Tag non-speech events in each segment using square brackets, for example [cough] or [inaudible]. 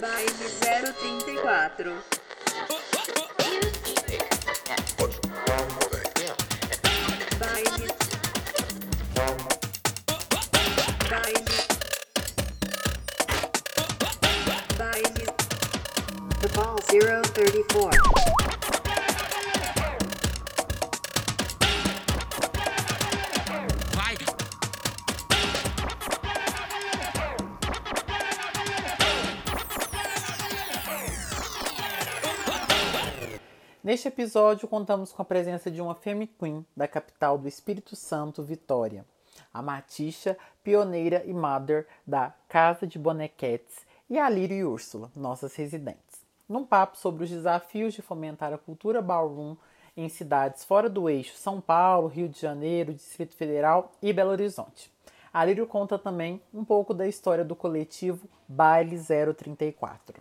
Baile 034. Baile. Baile. Baile. The ball 034. Episódio, contamos com a presença de uma Femme Queen da capital do Espírito Santo, Vitória, a Matixa, pioneira e mother da Casa de Bonequetes, e a Lírio e Úrsula, nossas residentes, num papo sobre os desafios de fomentar a cultura ballroom em cidades fora do eixo São Paulo, Rio de Janeiro, Distrito Federal e Belo Horizonte. A Lírio conta também um pouco da história do coletivo Baile 034.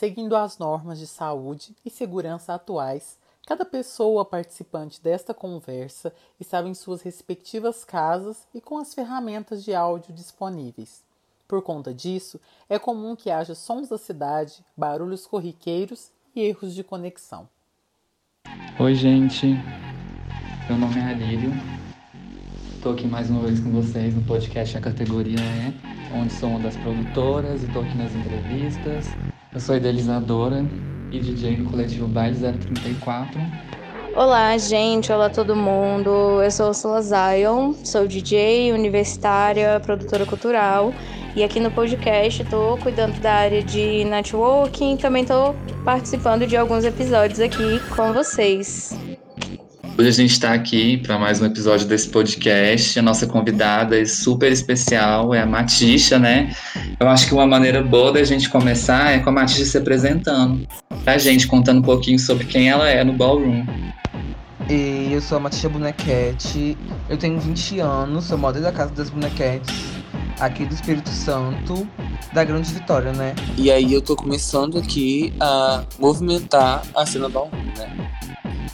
Seguindo as normas de saúde e segurança atuais, cada pessoa participante desta conversa estava em suas respectivas casas e com as ferramentas de áudio disponíveis. Por conta disso, é comum que haja sons da cidade, barulhos corriqueiros e erros de conexão. Oi, gente. Meu nome é Alírio. Estou aqui mais uma vez com vocês no podcast A Categoria É, onde sou uma das produtoras e estou aqui nas entrevistas. Eu sou idealizadora e DJ do coletivo Baile 034. Olá, gente. Olá, todo mundo. Eu sou Ursula Zion, sou DJ, universitária, produtora cultural. E aqui no podcast estou cuidando da área de networking. Também estou participando de alguns episódios aqui com vocês. Hoje a gente está aqui para mais um episódio desse podcast. A nossa convidada é super especial, é a Matisha, né? Eu acho que uma maneira boa da gente começar é com a Matisha se apresentando. A gente contando um pouquinho sobre quem ela é no Ballroom. E eu sou a Matisha Bonequete, eu tenho 20 anos, sou modelo da Casa das Bonequetes, aqui do Espírito Santo, da Grande Vitória, né? E aí eu tô começando aqui a movimentar a cena ballroom, né?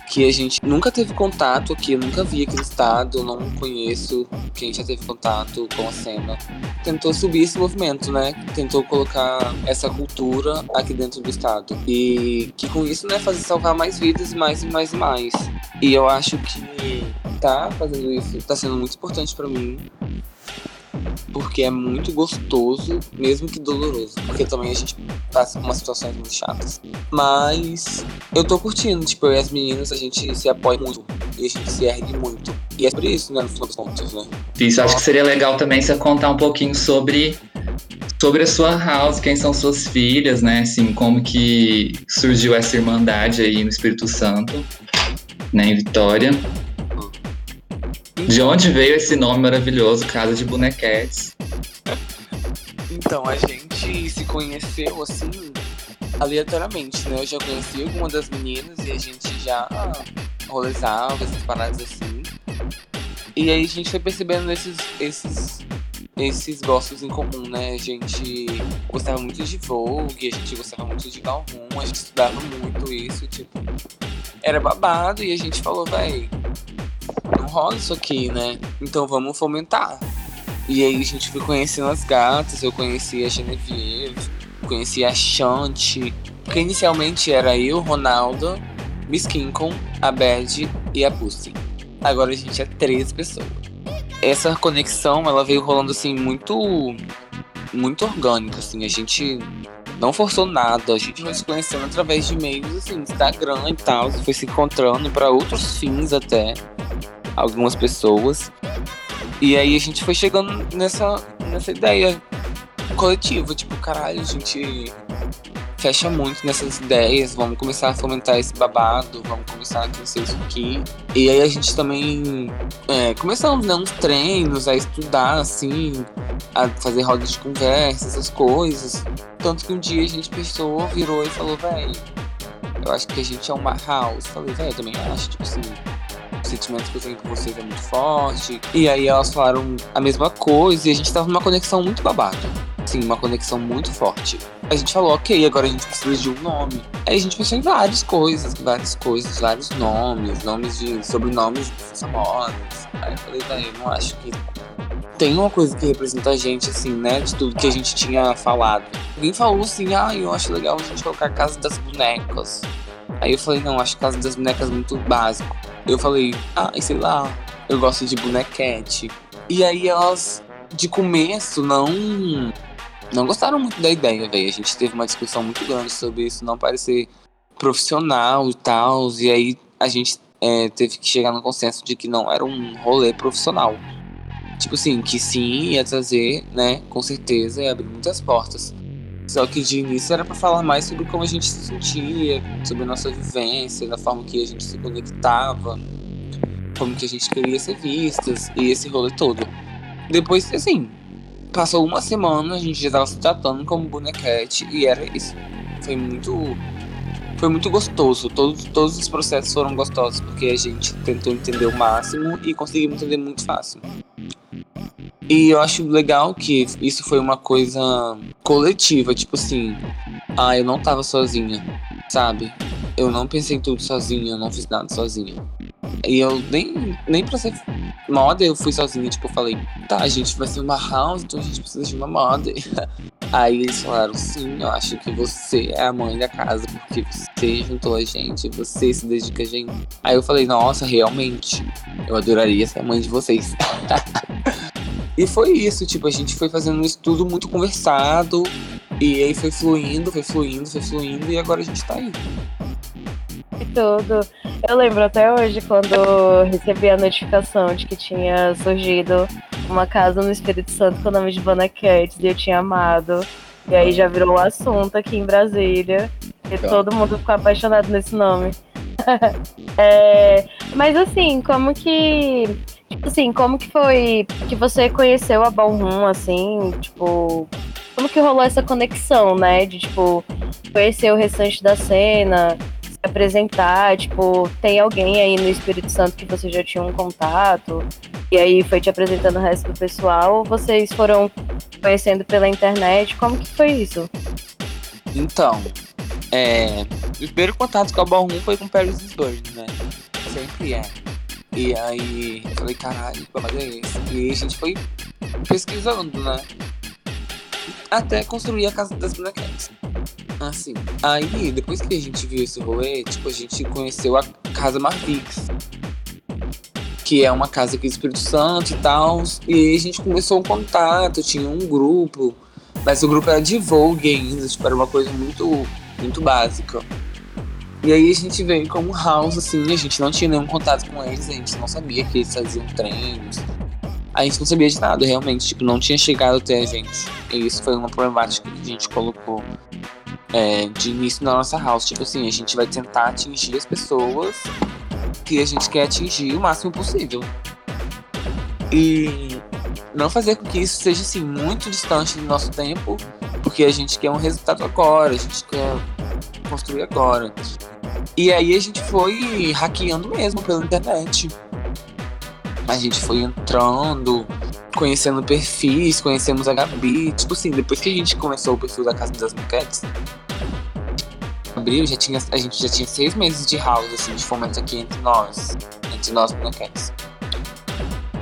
Que a gente nunca teve contato aqui, eu nunca vi aqui no estado, não conheço quem já teve contato com a cena. Tentou subir esse movimento, né? Tentou colocar essa cultura aqui dentro do estado. E que com isso, né, fazer salvar mais vidas, mais e mais e mais. E eu acho que tá fazendo isso, tá sendo muito importante para mim porque é muito gostoso, mesmo que doloroso. Porque também a gente passa por umas situações muito chatas. Mas eu tô curtindo, tipo, eu e as meninas, a gente se apoia muito. E a gente se ergue muito. E é por isso, né, no final dos contos, né? Isso, acho que seria legal também você contar um pouquinho sobre sobre a sua house, quem são suas filhas, né? Assim, como que surgiu essa irmandade aí no Espírito Santo, né, em Vitória. De onde veio esse nome maravilhoso, Casa de Bonequetes? Então, a gente se conheceu assim, aleatoriamente, né? Eu já conheci alguma das meninas e a gente já rolezava, essas paradas assim. E aí a gente foi percebendo esses, esses, esses gostos em comum, né? A gente gostava muito de Vogue, a gente gostava muito de Galvão, a gente estudava muito isso, tipo. Era babado e a gente falou, véi, não rola isso aqui, né? Então vamos fomentar. E aí a gente foi conhecendo as gatas, eu conheci a Genevieve, conheci a Shanti, porque inicialmente era eu, Ronaldo, Miss Kinkon, a Bad e a Pussy. Agora a gente é três pessoas. Essa conexão, ela veio rolando assim muito muito orgânica, assim, a gente não forçou nada, a gente foi se conhecendo através de meios assim, Instagram e tal, foi se encontrando para outros fins até algumas pessoas. E aí a gente foi chegando nessa, nessa ideia coletiva, tipo, caralho, a gente fecha muito nessas ideias, vamos começar a fomentar esse babado, vamos começar a crescer isso aqui. E aí a gente também é, começamos né, uns treinos, a estudar, assim, a fazer rodas de conversa, essas coisas. Tanto que um dia a gente pensou, virou e falou, véi, eu acho que a gente é uma house. Falei, véi, eu também acho, tipo assim, o sentimento que eu tenho com vocês é muito forte. E aí elas falaram a mesma coisa e a gente tava numa conexão muito babada. Sim, uma conexão muito forte. A gente falou, ok, agora a gente precisa de um nome. Aí a gente pensou em várias coisas, várias coisas, vários nomes, nomes de sobrenomes famosos. Aí eu falei, velho, eu não acho que tem uma coisa que representa a gente, assim, né? De tudo que a gente tinha falado. Alguém falou assim, ah, eu acho legal a gente colocar a Casa das Bonecas. Aí eu falei, não, acho Casa das Bonecas muito básico. Eu falei, ah, sei lá, eu gosto de bonequete. E aí elas, de começo, não não gostaram muito da ideia, velho. A gente teve uma discussão muito grande sobre isso não parecer profissional e tal. E aí a gente é, teve que chegar no consenso de que não era um rolê profissional. Tipo assim, que sim, ia trazer, né, com certeza, ia abrir muitas portas. Só que de início era para falar mais sobre como a gente se sentia, sobre a nossa vivência, da forma que a gente se conectava, como que a gente queria ser vistas e esse rolê todo. Depois, assim, passou uma semana, a gente já tava se tratando como bonequete e era isso. Foi muito. Foi muito gostoso. Todos, todos os processos foram gostosos, porque a gente tentou entender o máximo e conseguimos entender muito fácil. E eu acho legal que isso foi uma coisa coletiva, tipo assim, ah, eu não tava sozinha, sabe? Eu não pensei tudo sozinha, eu não fiz nada sozinha. E eu nem, nem pra ser moda eu fui sozinha, tipo, eu falei, tá, a gente vai ser uma house, então a gente precisa de uma moda. [laughs] Aí eles falaram, sim, eu acho que você é a mãe da casa, porque você juntou a gente, você se dedica a gente. Aí eu falei, nossa, realmente, eu adoraria ser a mãe de vocês. [laughs] e foi isso, tipo, a gente foi fazendo isso tudo muito conversado, e aí foi fluindo, foi fluindo, foi fluindo, e agora a gente tá aí. E tudo. Eu lembro até hoje quando recebi a notificação de que tinha surgido uma casa no Espírito Santo com o nome de Vanna Cats e eu tinha amado. E aí já virou um assunto aqui em Brasília. E Então. todo mundo ficou apaixonado nesse nome. [laughs] É, mas assim, como que. Assim, como que foi que você conheceu a Ballroom, assim, tipo. Como que rolou essa conexão, né? De, tipo, conhecer o restante da cena, se apresentar, tipo, tem alguém aí no Espírito Santo que você já tinha um contato, e aí foi te apresentando o resto do pessoal, ou vocês foram conhecendo pela internet? Como que foi isso? Então, é, o primeiro contato com a Ballroom foi com Paris is Burning, né? Sempre é. E aí eu falei, caralho, que babado é esse? E aí a gente foi pesquisando, né? Até construir a casa das bonequetes. Assim. Aí, depois que a gente viu esse rolê, tipo, a gente conheceu a Casa Marvix. Que é uma casa aqui do Espírito Santo e tal. E aí a gente começou um contato, tinha um grupo. Mas o grupo era de Vogue ainda, tipo, era uma coisa muito, muito básica. E aí a gente veio como house, assim, a gente não tinha nenhum contato com eles, a gente não sabia que eles faziam treinos. A gente não sabia de nada, realmente, tipo, não tinha chegado até a gente. E isso foi uma problemática que a gente colocou é, de início na nossa house. Tipo assim, a gente vai tentar atingir as pessoas que a gente quer atingir o máximo possível. E não fazer com que isso seja assim muito distante do nosso tempo, porque a gente quer um resultado agora, a gente quer construir agora. E aí a gente foi hackeando mesmo pela internet. A gente foi entrando, conhecendo perfis, conhecemos a Gabi. Tipo assim, depois que a gente começou o perfil da Casa das Maquetes, abril já tinha, a gente já tinha seis meses de house, assim, de fomento aqui entre nós, entre nós maquetes.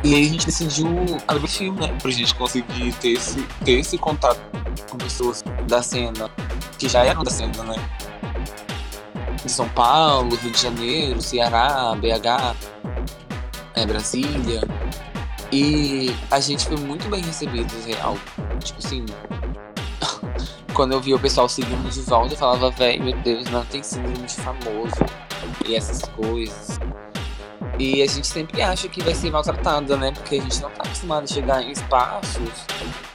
E aí a gente decidiu abrir perfil, né? Pra gente conseguir ter esse, ter esse contato com pessoas da cena, que já eram da cena, né? De São Paulo, Rio de Janeiro, Ceará, BH, é, Brasília. E a gente foi muito bem recebido, real. Tipo assim, [laughs] quando eu via o pessoal seguindo de volta, eu falava, velho, meu Deus, não tem síndrome de famoso e essas coisas. E a gente sempre acha que vai ser maltratada, né? Porque a gente não tá acostumado a chegar em espaços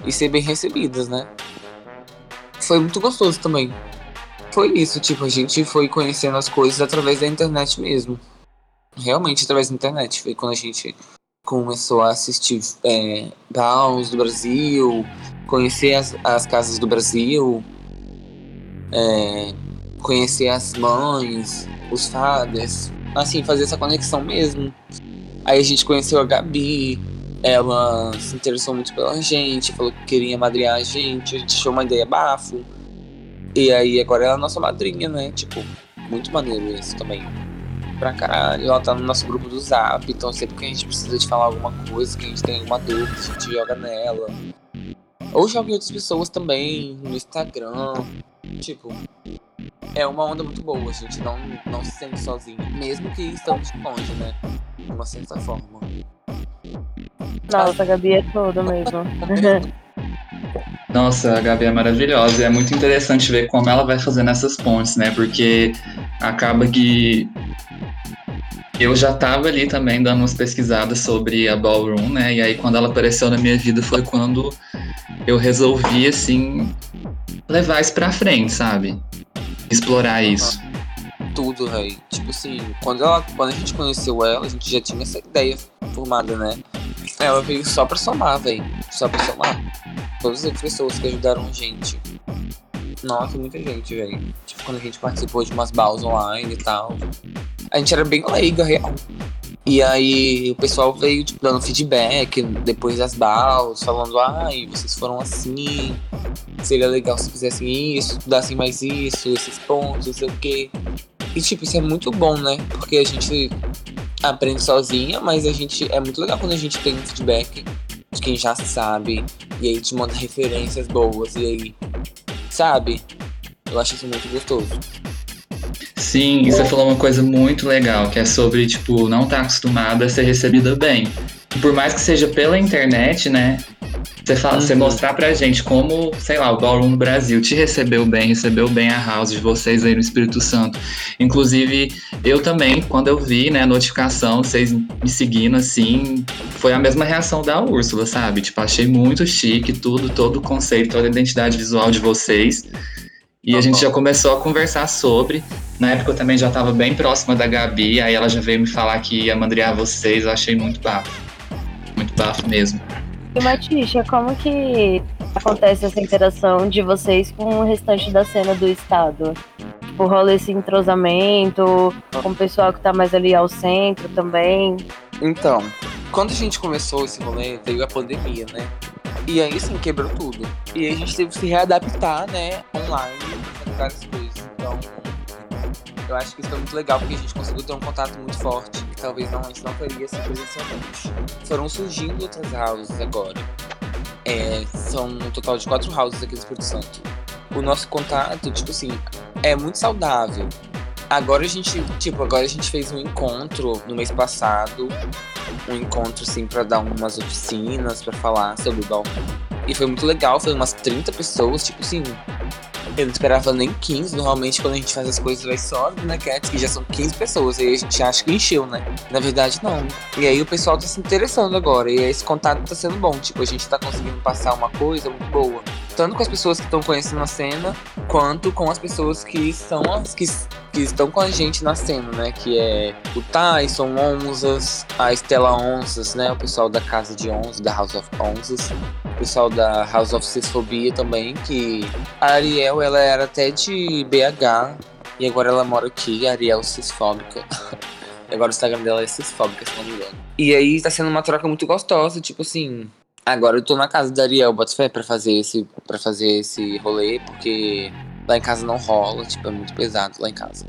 e ser bem recebidas, né? Foi muito gostoso também. Foi isso, tipo, a gente foi conhecendo as coisas através da internet mesmo. Realmente através da internet. Foi quando a gente começou a assistir é, do Brasil, conhecer as, as casas do Brasil, é, conhecer as mães, os fathers, assim, fazer essa conexão mesmo. Aí a gente conheceu a Gabi, ela se interessou muito pela gente, falou que queria madrear a gente, a gente achou uma ideia bafo. E aí agora ela é a nossa madrinha, né? Tipo, muito maneiro isso também. pra caralho. Ela tá no nosso grupo do Zap, então sempre que a gente precisa de falar alguma coisa, que a gente tem alguma dúvida, a gente joga nela. Ou joga em outras pessoas também, no Instagram. Tipo, é uma onda muito boa, a gente não, não se sente sozinho, mesmo que estamos longe, né? De uma certa forma. Nossa, a Gabi é tudo mesmo. [laughs] Nossa, a Gabi é maravilhosa. E é muito interessante ver como ela vai fazendo essas pontes, né? Porque acaba que eu já estava ali também dando umas pesquisadas sobre a Ballroom, né? E aí quando ela apareceu na minha vida foi quando eu resolvi, assim, levar isso pra frente, sabe? Explorar isso. Tudo, véi. Tipo assim, quando, ela, quando a gente conheceu ela, a gente já tinha essa ideia formada, né? Ela veio só pra somar, véi. Só pra somar. Todas as pessoas que ajudaram a gente. Nossa, muita gente, velho. Tipo, quando a gente participou de umas balls online e tal. A gente era bem leiga, real. E aí o pessoal veio, tipo, dando feedback depois das balls, falando, ai, vocês foram assim, seria legal se fizessem isso, estudassem mais isso, esses pontos, não sei o quê. E tipo, isso é muito bom, né? Porque a gente aprende sozinha, mas a gente. É muito legal quando a gente tem um feedback de quem já sabe, e aí te manda referências boas, e aí. Sabe? Eu acho isso muito gostoso. Sim, e você falou uma coisa muito legal, que é sobre, tipo, não estar acostumada a ser recebida bem. Por mais que seja pela internet, né? Você, fala, você Uhum. mostrar pra gente como, sei lá, o Ballroom no Brasil te recebeu bem, recebeu bem a house de vocês aí no Espírito Santo. Inclusive, eu também, quando eu vi, né, a notificação, vocês me seguindo assim, foi a mesma reação da Úrsula, sabe? Tipo, achei muito chique tudo, todo o conceito, toda a identidade visual de vocês. E a gente já começou a conversar sobre. Na época eu também já estava bem próxima da Gabi, aí ela já veio me falar que ia mandrear vocês, eu achei muito bafo. Muito bafo mesmo. E Matisha, como que acontece essa interação de vocês com o restante da cena do estado? Tipo, rola esse entrosamento com o pessoal que tá mais ali ao centro também. Então, quando a gente começou esse rolê, veio a pandemia, né? E aí, assim, quebrou tudo. E aí a gente teve que se readaptar, né, online, várias coisas. Então, eu acho que isso foi muito legal, porque a gente conseguiu ter um contato muito forte, que talvez não, a gente não teria assim presencialmente. Foram surgindo outras houses agora. É, são um total de quatro houses aqui no Espírito Santo. O nosso contato, tipo assim, é muito saudável. Agora a gente, tipo, agora a gente fez um encontro no mês passado, um encontro assim pra dar umas oficinas, pra falar sobre o balcão. E foi muito legal, foi umas 30 pessoas, tipo assim, eu não esperava nem 15. Normalmente, quando a gente faz as coisas, vai só né, Cats, que já são 15 pessoas. E aí a gente acha que encheu, né? Na verdade, não. E aí o pessoal tá se interessando agora. E esse contato tá sendo bom. Tipo, a gente tá conseguindo passar uma coisa muito boa. Tanto com as pessoas que estão conhecendo a cena, quanto com as pessoas que são as que, que estão com a gente na cena, né? Que é o Tyson, Onzas, a Estela Onzas, né? O pessoal da Casa de Onzas, da House of Onzas. O pessoal da House of Cisfobia também, que a Ariel, ela era até de BH e agora ela mora aqui, Ariel Cisfóbica. [laughs] Agora o Instagram dela é Cisfóbica, se não me engano. E aí tá sendo uma troca muito gostosa, tipo assim. Agora eu tô na casa da Ariel Botafé pra fazer esse para fazer esse rolê, porque lá em casa não rola, tipo, é muito pesado lá em casa.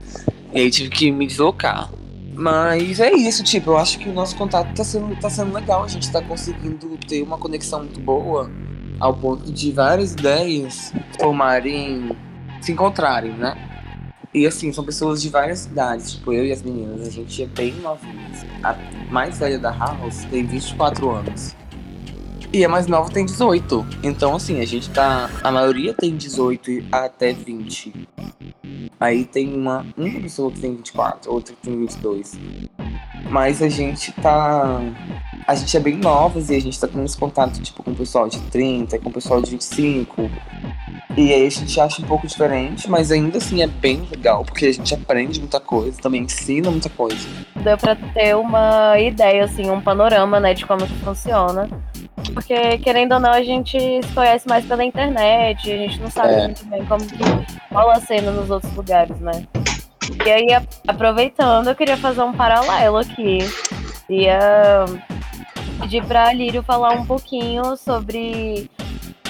E aí tive que me deslocar. Mas é isso, tipo, eu acho que o nosso contato tá sendo, tá sendo legal, a gente tá conseguindo ter uma conexão muito boa ao ponto de várias ideias formarem, se encontrarem, né? E assim, são pessoas de várias idades, tipo, eu e as meninas, a gente é bem novinhas. A mais velha da House tem 24 anos. E a mais nova tem 18. Então, assim, a gente tá. A maioria tem 18 e até 20. Aí tem uma, uma pessoa que tem 24, outra que tem 22. Mas a gente tá. A gente é bem novas e a gente tá tendo esse contato, tipo, com o pessoal de 30, com o pessoal de 25. E aí a gente acha um pouco diferente, mas ainda assim é bem legal, porque a gente aprende muita coisa, também ensina muita coisa. Deu pra ter uma ideia, assim, um panorama, né, de como que funciona. Porque, querendo ou não, a gente se conhece mais pela internet, a gente não sabe É. muito bem como que rola a cena nos outros lugares, né? E aí, aproveitando, eu queria fazer um paralelo aqui. Ia pedir pra Lírio falar um pouquinho sobre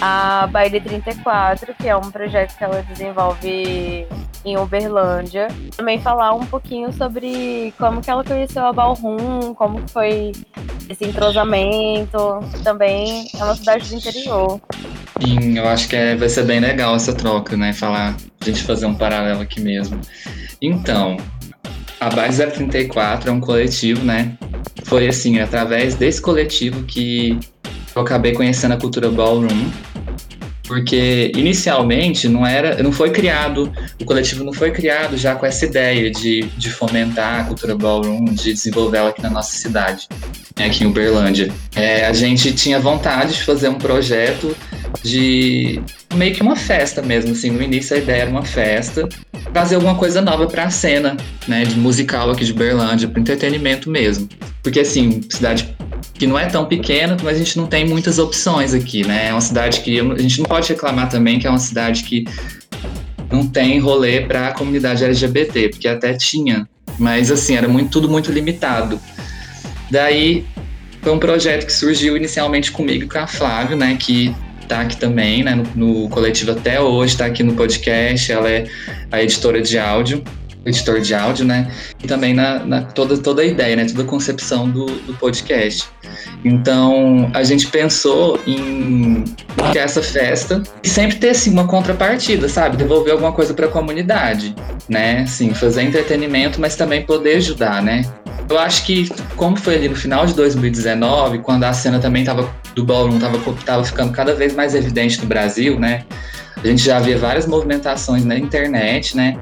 a Baile 34, que é um projeto que ela desenvolve em Uberlândia. Também falar um pouquinho sobre como que ela conheceu a Balrum, como foi esse entrosamento. Também é uma cidade do interior. Sim, eu acho que é, vai ser bem legal essa troca, né? Falar, a gente fazer um paralelo aqui mesmo. Então, a Base 034 é um coletivo, né? Foi assim, através desse coletivo que eu acabei conhecendo a cultura ballroom porque inicialmente não era, não foi criado, o coletivo não foi criado já com essa ideia de, de fomentar a cultura ballroom, de desenvolvê-la aqui na nossa cidade, né, aqui em Uberlândia. É, a gente tinha vontade de fazer um projeto de meio que uma festa mesmo, assim, no início a ideia era uma festa, trazer alguma coisa nova para a cena, né, de musical aqui de Uberlândia, para entretenimento mesmo. Porque assim, cidade que não é tão pequena, mas a gente não tem muitas opções aqui, né? É uma cidade que a gente não pode reclamar também que é uma cidade que não tem rolê para a comunidade LGBT, porque até tinha, mas assim, era muito, tudo muito limitado. Daí foi um projeto que surgiu inicialmente comigo e com a Flávia, né, que tá aqui também, né, no, no coletivo até hoje, tá aqui no podcast, ela é a editora de áudio editor de áudio, né? E também na, na, toda, toda a ideia, né? Toda a concepção do, do podcast. Então, a gente pensou em ter essa festa e sempre ter, assim, uma contrapartida, sabe? Devolver alguma coisa para a comunidade, né? Assim, fazer entretenimento, mas também poder ajudar, né? Eu acho que, como foi ali no final de 2019, quando a cena também tava, do ballroom tava, tava ficando cada vez mais evidente no Brasil, né? A gente já via várias movimentações na internet, né?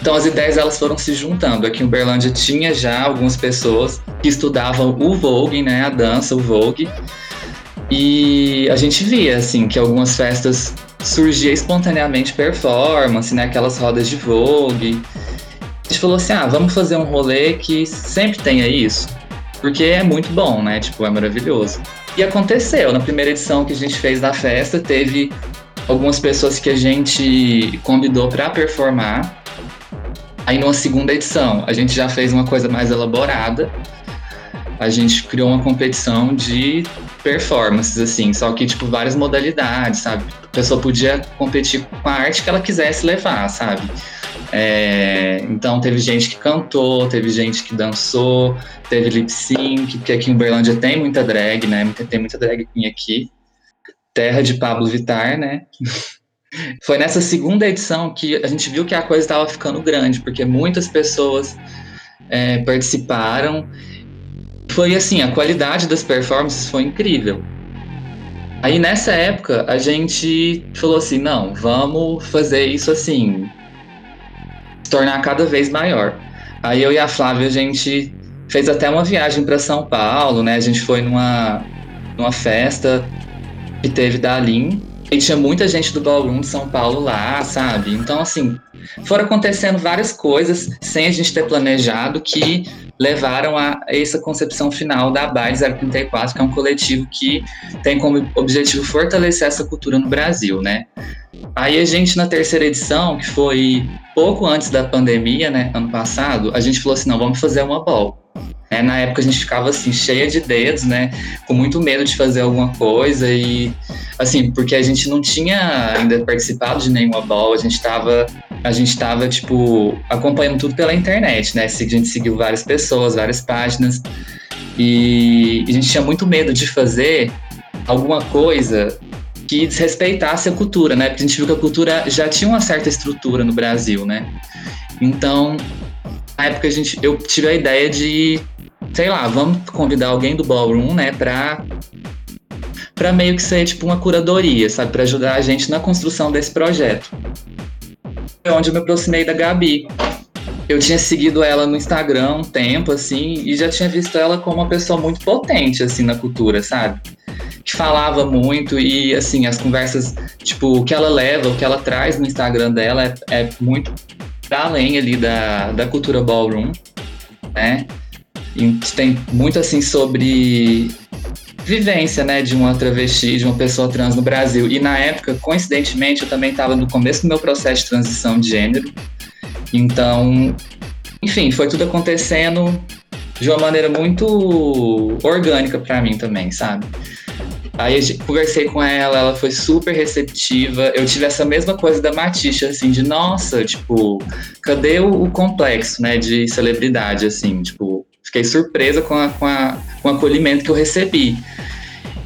Então as ideias elas foram se juntando. Aqui em Uberlândia tinha já algumas pessoas que estudavam o Vogue, né, a dança, o Vogue. E a gente via assim que algumas festas surgia espontaneamente performance, né, aquelas rodas de Vogue. A gente falou assim: "Ah, vamos fazer um rolê que sempre tenha isso". Porque é muito bom, né? Tipo, é maravilhoso. E aconteceu, na primeira edição que a gente fez da festa, teve algumas pessoas que a gente convidou para performar Aí numa segunda edição, a gente já fez uma coisa mais elaborada. A gente criou uma competição de performances, assim, só que, tipo, várias modalidades, sabe? A pessoa podia competir com a arte que ela quisesse levar, sabe? É, então teve gente que cantou, teve gente que dançou, teve lip sync, porque aqui em Uberlândia tem muita drag, né? Tem muita drag aqui. Terra de Pablo Vittar, né? Foi nessa segunda edição que a gente viu que a coisa estava ficando grande, porque muitas pessoas é, participaram. Foi assim, a qualidade das performances foi incrível. Aí nessa época a gente falou assim, não, vamos fazer isso assim, se tornar cada vez maior. Aí eu e a Flávia a gente fez até uma viagem para São Paulo, né? A gente foi numa, numa festa que teve da Aline e tinha muita gente do Ballroom de São Paulo lá, sabe? Então, assim, foram acontecendo várias coisas sem a gente ter planejado que levaram a essa concepção final da BAI 034, que é um coletivo que tem como objetivo fortalecer essa cultura no Brasil, né? Aí a gente, na terceira edição, que foi pouco antes da pandemia, né, ano passado, a gente falou assim, não, vamos fazer uma ball. É, na época a gente ficava assim, cheia de dedos, né? Com muito medo de fazer alguma coisa e assim, porque a gente não tinha ainda participado de nenhuma ball, a gente estava a gente tava, tipo, acompanhando tudo pela internet, né? A gente seguiu várias pessoas, várias páginas. E a gente tinha muito medo de fazer alguma coisa que desrespeitasse a cultura, né? Porque a gente viu que a cultura já tinha uma certa estrutura no Brasil, né? Então, na época a gente, eu tive a ideia de sei lá, vamos convidar alguém do ballroom, né, pra, pra meio que ser tipo uma curadoria, sabe, para ajudar a gente na construção desse projeto. Foi onde eu me aproximei da Gabi. Eu tinha seguido ela no Instagram um tempo, assim, e já tinha visto ela como uma pessoa muito potente, assim, na cultura, sabe? Que falava muito e, assim, as conversas, tipo, o que ela leva, o que ela traz no Instagram dela é, é muito além ali da, da cultura ballroom, né? Tem muito assim sobre vivência, né, de uma travesti, de uma pessoa trans no Brasil. E na época, coincidentemente, eu também estava no começo do meu processo de transição de gênero. Então, enfim, foi tudo acontecendo de uma maneira muito orgânica para mim também, sabe? Aí eu conversei com ela, ela foi super receptiva. Eu tive essa mesma coisa da Matisha, assim, de nossa, tipo, cadê o, o complexo, né, de celebridade, assim, tipo, fiquei surpresa com, a, com, a, com o acolhimento que eu recebi.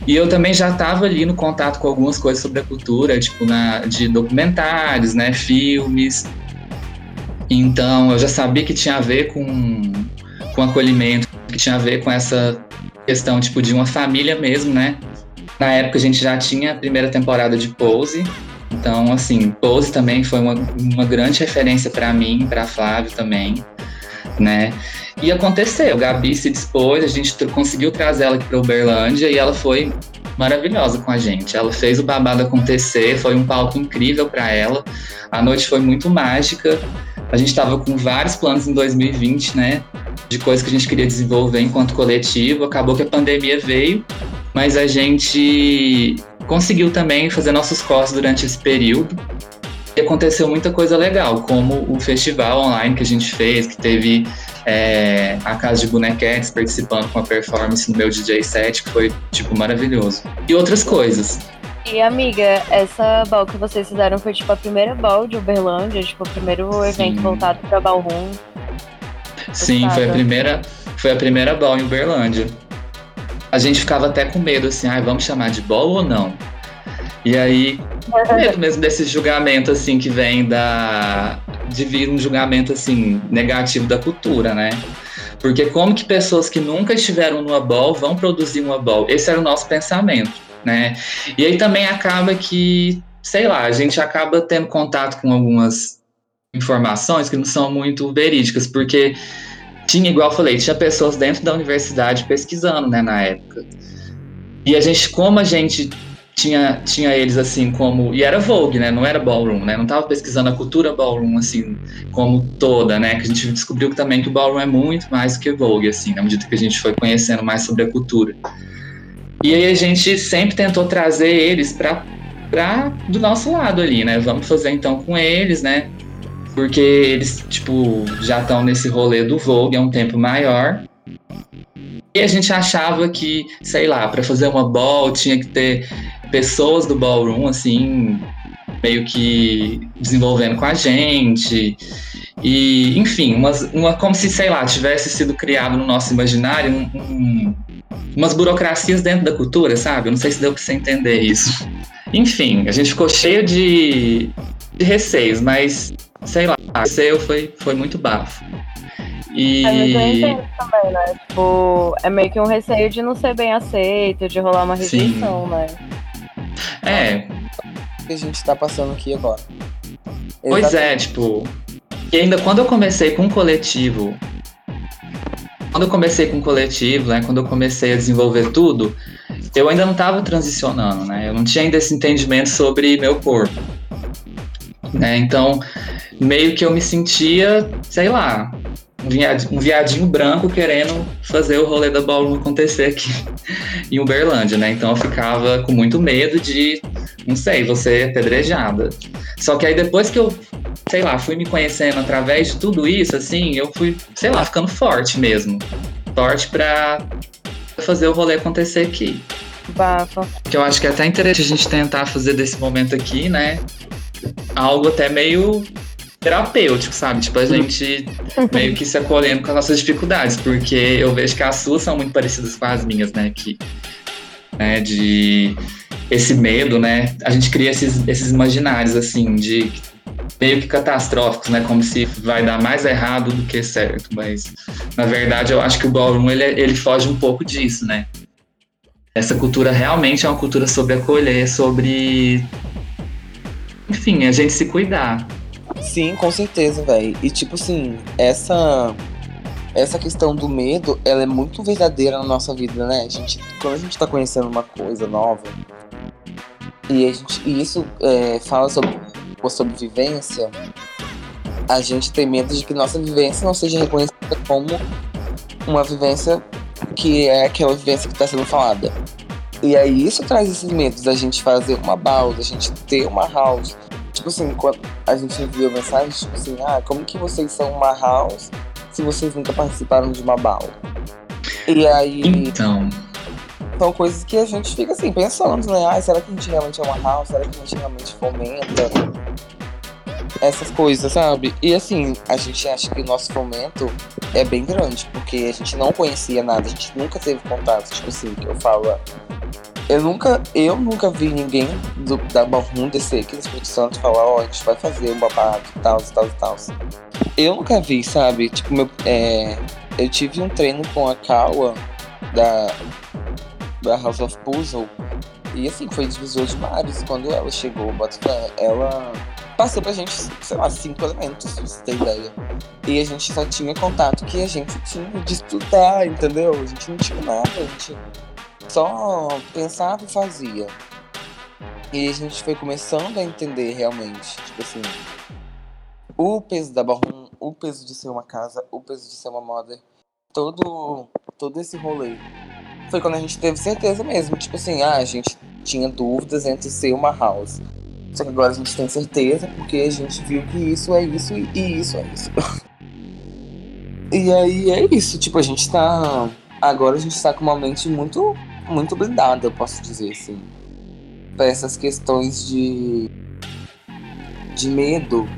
E eu também já estava ali no contato com algumas coisas sobre a cultura, tipo, na, de documentários, né, filmes. Então, eu já sabia que tinha a ver com, com acolhimento, que tinha a ver com essa questão, tipo, de uma família mesmo, né? Na época a gente já tinha a primeira temporada de Pose, então, assim, Pose também foi uma, uma grande referência para mim, para Flávio também, né? E aconteceu, Gabi se dispôs, a gente conseguiu trazer ela aqui para Uberlândia e ela foi maravilhosa com a gente. Ela fez o babado acontecer, foi um palco incrível para ela. A noite foi muito mágica. A gente estava com vários planos em 2020, né? De coisas que a gente queria desenvolver enquanto coletivo. Acabou que a pandemia veio mas a gente conseguiu também fazer nossos corres durante esse período. E aconteceu muita coisa legal, como o festival online que a gente fez, que teve é, a Casa de Bonequetes participando com a performance no meu DJ set, que foi, tipo, maravilhoso. E outras coisas. E amiga, essa ball que vocês fizeram foi tipo a primeira ball de Uberlândia, tipo o primeiro evento Sim. voltado pra Ballroom. Sim, foi a primeira, foi a primeira ball em Uberlândia. A gente ficava até com medo, assim, ai, vamos chamar de ball ou não? E aí, com medo mesmo desse julgamento, assim, que vem da... de vir um julgamento, assim, negativo da cultura, né? Porque como que pessoas que nunca estiveram numa ball vão produzir uma ball? Esse era o nosso pensamento, né? E aí também acaba que, sei lá, a gente acaba tendo contato com algumas informações que não são muito verídicas, porque tinha, igual eu falei, tinha pessoas dentro da universidade pesquisando, né, na época. E a gente, como a gente tinha, tinha eles assim como. E era Vogue, né? Não era ballroom, né? Não tava pesquisando a cultura ballroom, assim, como toda, né? Que a gente descobriu também que o ballroom é muito mais do que Vogue, assim, na medida que a gente foi conhecendo mais sobre a cultura. E aí a gente sempre tentou trazer eles para pra do nosso lado ali, né? Vamos fazer então com eles, né? Porque eles, tipo, já estão nesse rolê do Vogue há um tempo maior. E a gente achava que, sei lá, para fazer uma ball tinha que ter pessoas do ballroom, assim, meio que desenvolvendo com a gente. E, enfim, umas, uma, como se, sei lá, tivesse sido criado no nosso imaginário um, um, umas burocracias dentro da cultura, sabe? Eu não sei se deu pra você entender isso. Enfim, a gente ficou cheio de, de receios, mas, sei lá, o receio foi, foi muito bafo. E... É muito entendo também, né? Tipo, é meio que um receio de não ser bem aceito, de rolar uma Sim. rejeição, né? É, que a gente tá passando aqui agora. Pois é, tipo. E ainda quando eu comecei com o coletivo. Quando eu comecei com o coletivo, né? Quando eu comecei a desenvolver tudo, eu ainda não estava transicionando, né? Eu não tinha ainda esse entendimento sobre meu corpo. Né? Então, meio que eu me sentia, sei lá, um viadinho, um viadinho branco querendo fazer o rolê da ballroom acontecer aqui [laughs] em Uberlândia, né? Então eu ficava com muito medo de, não sei, você apedrejada. Só que aí depois que eu, sei lá, fui me conhecendo através de tudo isso, assim, eu fui, sei lá, ficando forte mesmo. Forte pra fazer o rolê acontecer aqui. Bafa. Que eu acho que é até interessante a gente tentar fazer desse momento aqui, né? Algo até meio terapêutico, sabe? Tipo, a gente meio que se acolhendo com as nossas dificuldades, porque eu vejo que as suas são muito parecidas com as minhas, né? Que, né, de esse medo, né? A gente cria esses, esses imaginários, assim, de meio que catastróficos, né? Como se vai dar mais errado do que certo. Mas, na verdade, eu acho que o ballroom, ele, ele foge um pouco disso, né? Essa cultura realmente é uma cultura sobre acolher, sobre... Enfim, a gente se cuidar. Sim, com certeza, velho. E tipo assim, essa essa questão do medo, ela é muito verdadeira na nossa vida, né? A gente, quando a gente tá conhecendo uma coisa nova, e, a gente, e isso é, fala sobre a sobrevivência, a gente tem medo de que nossa vivência não seja reconhecida como uma vivência que é aquela vivência que está sendo falada. E aí isso traz esses medos da gente fazer uma balda, a gente ter uma house. Tipo assim, quando a gente enviou mensagem, tipo assim, ah, como que vocês são uma house se vocês nunca participaram de uma balda? E aí Então, são coisas que a gente fica assim, pensando, né? Ai, será que a gente realmente é uma house? Será que a gente realmente fomenta essas coisas, sabe? E assim, a gente acha que o nosso fomento é bem grande, porque a gente não conhecia nada, a gente nunca teve contato, tipo assim, que eu falo. Eu nunca, eu nunca vi ninguém do, da Ballroom descer aqui no Espírito Santo falar, ó, a gente vai fazer um babado tal, tal, tal. Eu nunca vi, sabe? Tipo, meu, é, eu tive um treino com a Kawa da, da House of Puzzle. E assim, foi divisor de mares. Quando ela chegou, ela passou pra gente, sei lá, cinco elementos, pra você ter ideia. E a gente só tinha contato que a gente tinha de estudar, entendeu? A gente não tinha nada, a gente só pensava e fazia. E a gente foi começando a entender realmente, tipo assim, o peso da Barrum, o peso de ser uma casa, o peso de ser uma moda, todo, todo esse rolê. Foi quando a gente teve certeza mesmo, tipo assim, ah, a gente tinha dúvidas entre ser uma house só que agora a gente tem certeza, porque a gente viu que isso é isso e isso é isso. [laughs] e aí é isso, tipo, a gente tá. Agora a gente tá com uma mente muito, muito blindada, eu posso dizer assim. Pra essas questões de. de medo.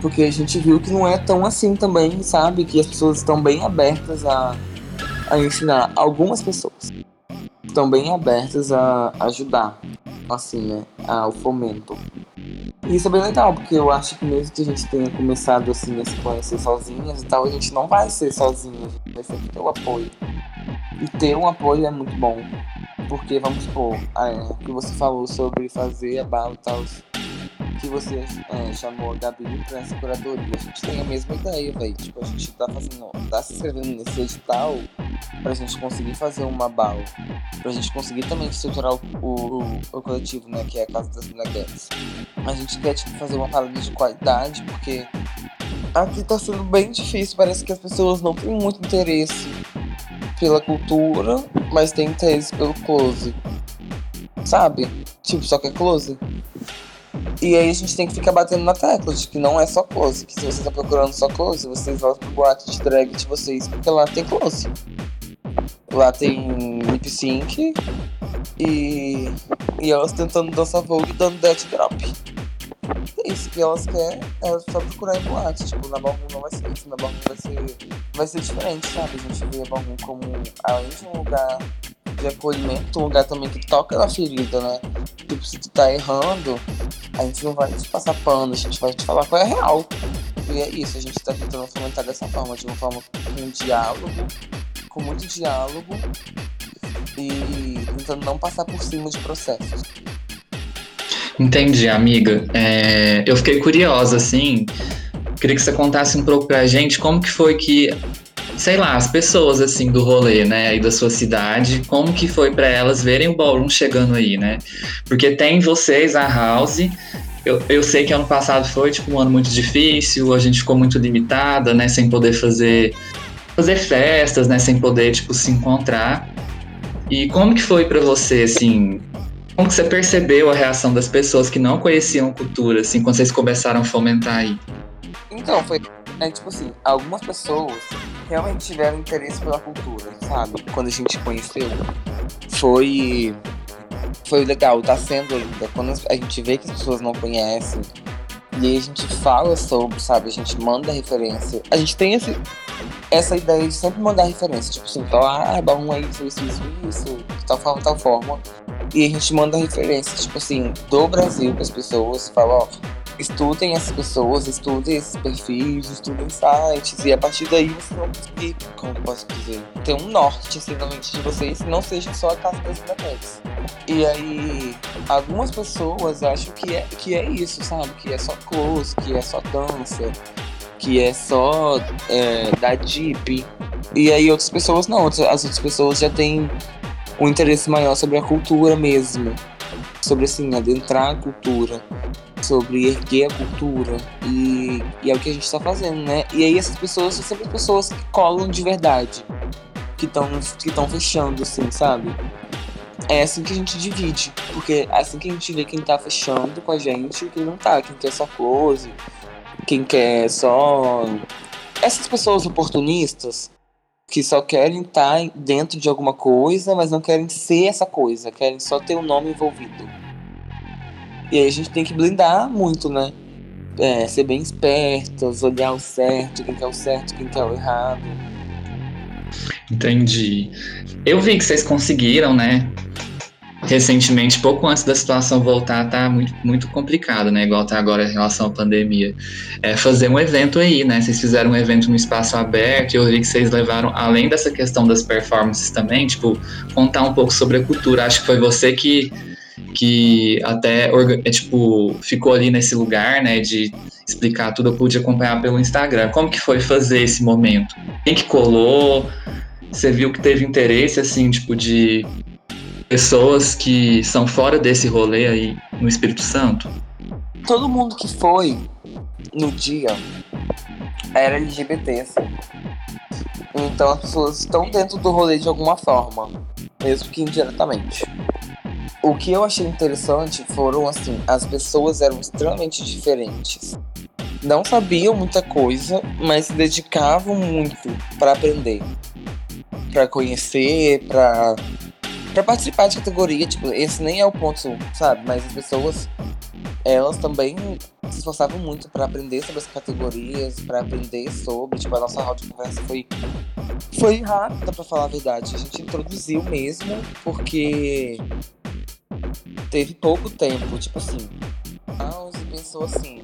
Porque a gente viu que não é tão assim também, sabe? Que as pessoas estão bem abertas a, a ensinar. Algumas pessoas estão bem abertas a ajudar assim, né, ao fomento. E isso é bem legal, porque eu acho que mesmo que a gente tenha começado assim a se conhecer sozinhas e tal, a gente não vai ser sozinha, a gente vai sempre ter o apoio. E ter um apoio é muito bom. Porque, vamos supor, é, o que você falou sobre fazer a bala e tal, que você é, chamou a Gabi pra essa curadoria. A gente tem a mesma ideia, velho. Tipo, a gente tá fazendo. tá se inscrevendo nesse edital pra gente conseguir fazer uma bala. Pra gente conseguir também estruturar o, o, o coletivo, né? Que é a Casa das Mulheres. A gente quer, tipo, fazer uma parada de qualidade, porque aqui tá sendo bem difícil. Parece que as pessoas não têm muito interesse pela cultura, mas têm interesse pelo close. Sabe? Tipo, só que é close. E aí a gente tem que ficar batendo na tecla de que não é só close. Que se você tá procurando só close, vocês vão pro boate de drag de vocês, porque lá tem close. Lá tem lip sync e, e elas tentando dançar Vogue dando death drop. É isso que elas querem, é só procurar em boate. Tipo, na Ballroom não vai ser isso, na Ballroom vai ser, vai ser diferente, sabe? A gente vê a Ballroom como, além de um lugar de acolhimento, um lugar também que toca na ferida, né? Tipo, se tu tá errando, a gente não vai te passar pano, a gente vai te falar qual é a real. E é isso, a gente tá tentando fomentar dessa forma, de uma forma com diálogo, com muito diálogo e tentando não passar por cima de processos. Entendi, amiga. É, eu fiquei curiosa, assim. Queria que você contasse um pouco pra gente como que foi que sei lá, as pessoas assim do rolê, né, aí da sua cidade, como que foi para elas verem o ballroom chegando aí, né? Porque tem vocês, a House, eu, eu sei que ano passado foi tipo um ano muito difícil, a gente ficou muito limitada, né, sem poder fazer fazer festas, né, sem poder tipo se encontrar. E como que foi para você assim? Como que você percebeu a reação das pessoas que não conheciam cultura, assim, quando vocês começaram a fomentar aí? Então, foi é tipo assim, algumas pessoas realmente tiveram interesse pela cultura, sabe? Quando a gente conheceu, foi foi legal, tá sendo ainda. Quando a gente vê que as pessoas não conhecem, e aí a gente fala sobre, sabe? A gente manda referência. A gente tem esse, essa ideia de sempre mandar referência. Tipo assim, falar, ah, bom, aí isso, isso, isso, isso, tal forma, tal forma. E a gente manda referência, tipo assim, do Brasil para as pessoas. Fala, ó, estudem essas pessoas, estudem esses perfis, estudem sites, e a partir daí vocês vão conseguir, como posso dizer, ter um norte assim, na mente de vocês, não seja só a casa das independentes. E aí, algumas pessoas acham que é, que é isso, sabe? Que é só close, que é só dança, que é só é, da deep. E aí outras pessoas não, as outras pessoas já têm um interesse maior sobre a cultura mesmo. Sobre assim, adentrar a cultura sobre erguer a cultura e, e é o que a gente está fazendo, né? E aí essas pessoas são sempre pessoas que colam de verdade, que estão que estão fechando, assim, sabe? É assim que a gente divide, porque é assim que a gente vê quem tá fechando com a gente e quem não tá, quem quer só close, quem quer só. Essas pessoas oportunistas que só querem estar dentro de alguma coisa, mas não querem ser essa coisa, querem só ter o um nome envolvido. E aí a gente tem que blindar muito, né? É, ser bem espertos, olhar o certo, quem quer o certo, quem quer o errado. Entendi. Eu vi que vocês conseguiram, né? Recentemente, pouco antes da situação voltar, tá muito, muito complicado, né? Igual tá agora em relação à pandemia. É fazer um evento aí, né? Vocês fizeram um evento no espaço aberto eu vi que vocês levaram, além dessa questão das performances também, tipo, contar um pouco sobre a cultura. Acho que foi você que que até é, tipo ficou ali nesse lugar, né, de explicar tudo, eu pude acompanhar pelo Instagram. Como que foi fazer esse momento? Quem que colou? Você viu que teve interesse assim, tipo de pessoas que são fora desse rolê aí no Espírito Santo? Todo mundo que foi no dia era LGBT, assim. Então as pessoas estão dentro do rolê de alguma forma, mesmo que indiretamente. O que eu achei interessante foram assim, as pessoas eram extremamente diferentes. Não sabiam muita coisa, mas se dedicavam muito para aprender, para conhecer, para para participar de categoria, tipo, esse nem é o ponto, sabe? Mas as pessoas elas também se esforçavam muito para aprender sobre as categorias, para aprender sobre, tipo, a nossa roda de conversa foi foi rápida para falar a verdade. A gente introduziu mesmo porque teve pouco tempo, tipo assim. e pensou assim: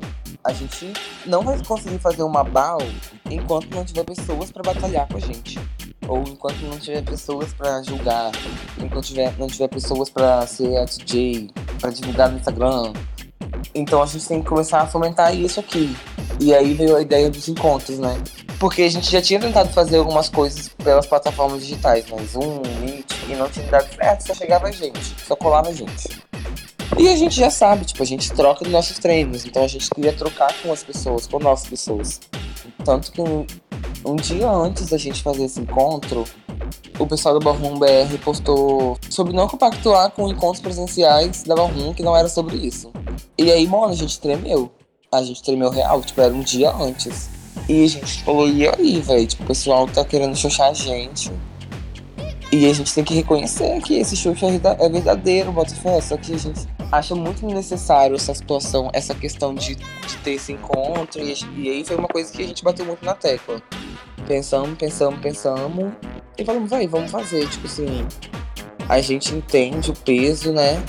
a gente não vai conseguir fazer uma BAL enquanto não tiver pessoas para batalhar com a gente. Ou enquanto não tiver pessoas para julgar, enquanto tiver, não tiver pessoas para ser a DJ, para divulgar no Instagram. Então a gente tem que começar a fomentar isso aqui. E aí veio a ideia dos encontros, né? Porque a gente já tinha tentado fazer algumas coisas pelas plataformas digitais, né? Zoom, Meet, e não tinha dado certo, só chegava a gente, só colava a gente. E a gente já sabe, tipo, a gente troca nos nossos treinos, então a gente queria trocar com as pessoas, com nossas pessoas. Tanto que um, um dia antes da gente fazer esse encontro, o pessoal da Barroom BR postou sobre não compactuar com encontros presenciais da Barroom, que não era sobre isso. E aí, mano, a gente tremeu. A gente tremeu real, tipo, era um dia antes. E a gente falou, e aí, velho? Tipo, o pessoal tá querendo xoxar a gente. E a gente tem que reconhecer que esse xoxo é, é verdadeiro, bota fé. Só que a gente acha muito necessário essa situação, essa questão de, de ter esse encontro. E, e, aí foi uma coisa que a gente bateu muito na tecla. Pensamos, pensamos, pensamos. E falamos, vai, vamos fazer. Tipo assim, a gente entende o peso, né?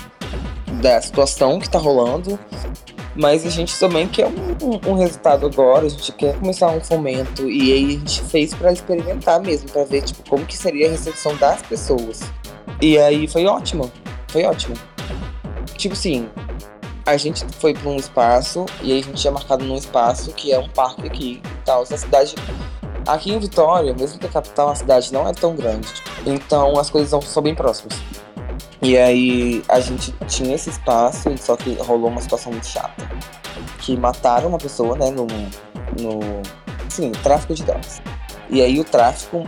Da situação que tá rolando. Mas a gente também quer um, um, resultado agora, a gente quer começar um fomento. E aí a gente fez para experimentar mesmo, para ver tipo, como que seria a recepção das pessoas. E aí foi ótimo, foi ótimo. Tipo assim, a gente foi para um espaço e aí a gente tinha marcado num espaço que é um parque aqui e tal. Essa cidade. Aqui em Vitória, mesmo que a capital, a cidade não é tão grande. Então as coisas são bem próximas. E aí a gente tinha esse espaço, só que rolou uma situação muito chata. Que mataram uma pessoa, né, no. no sim, tráfico de drogas. E aí o tráfico,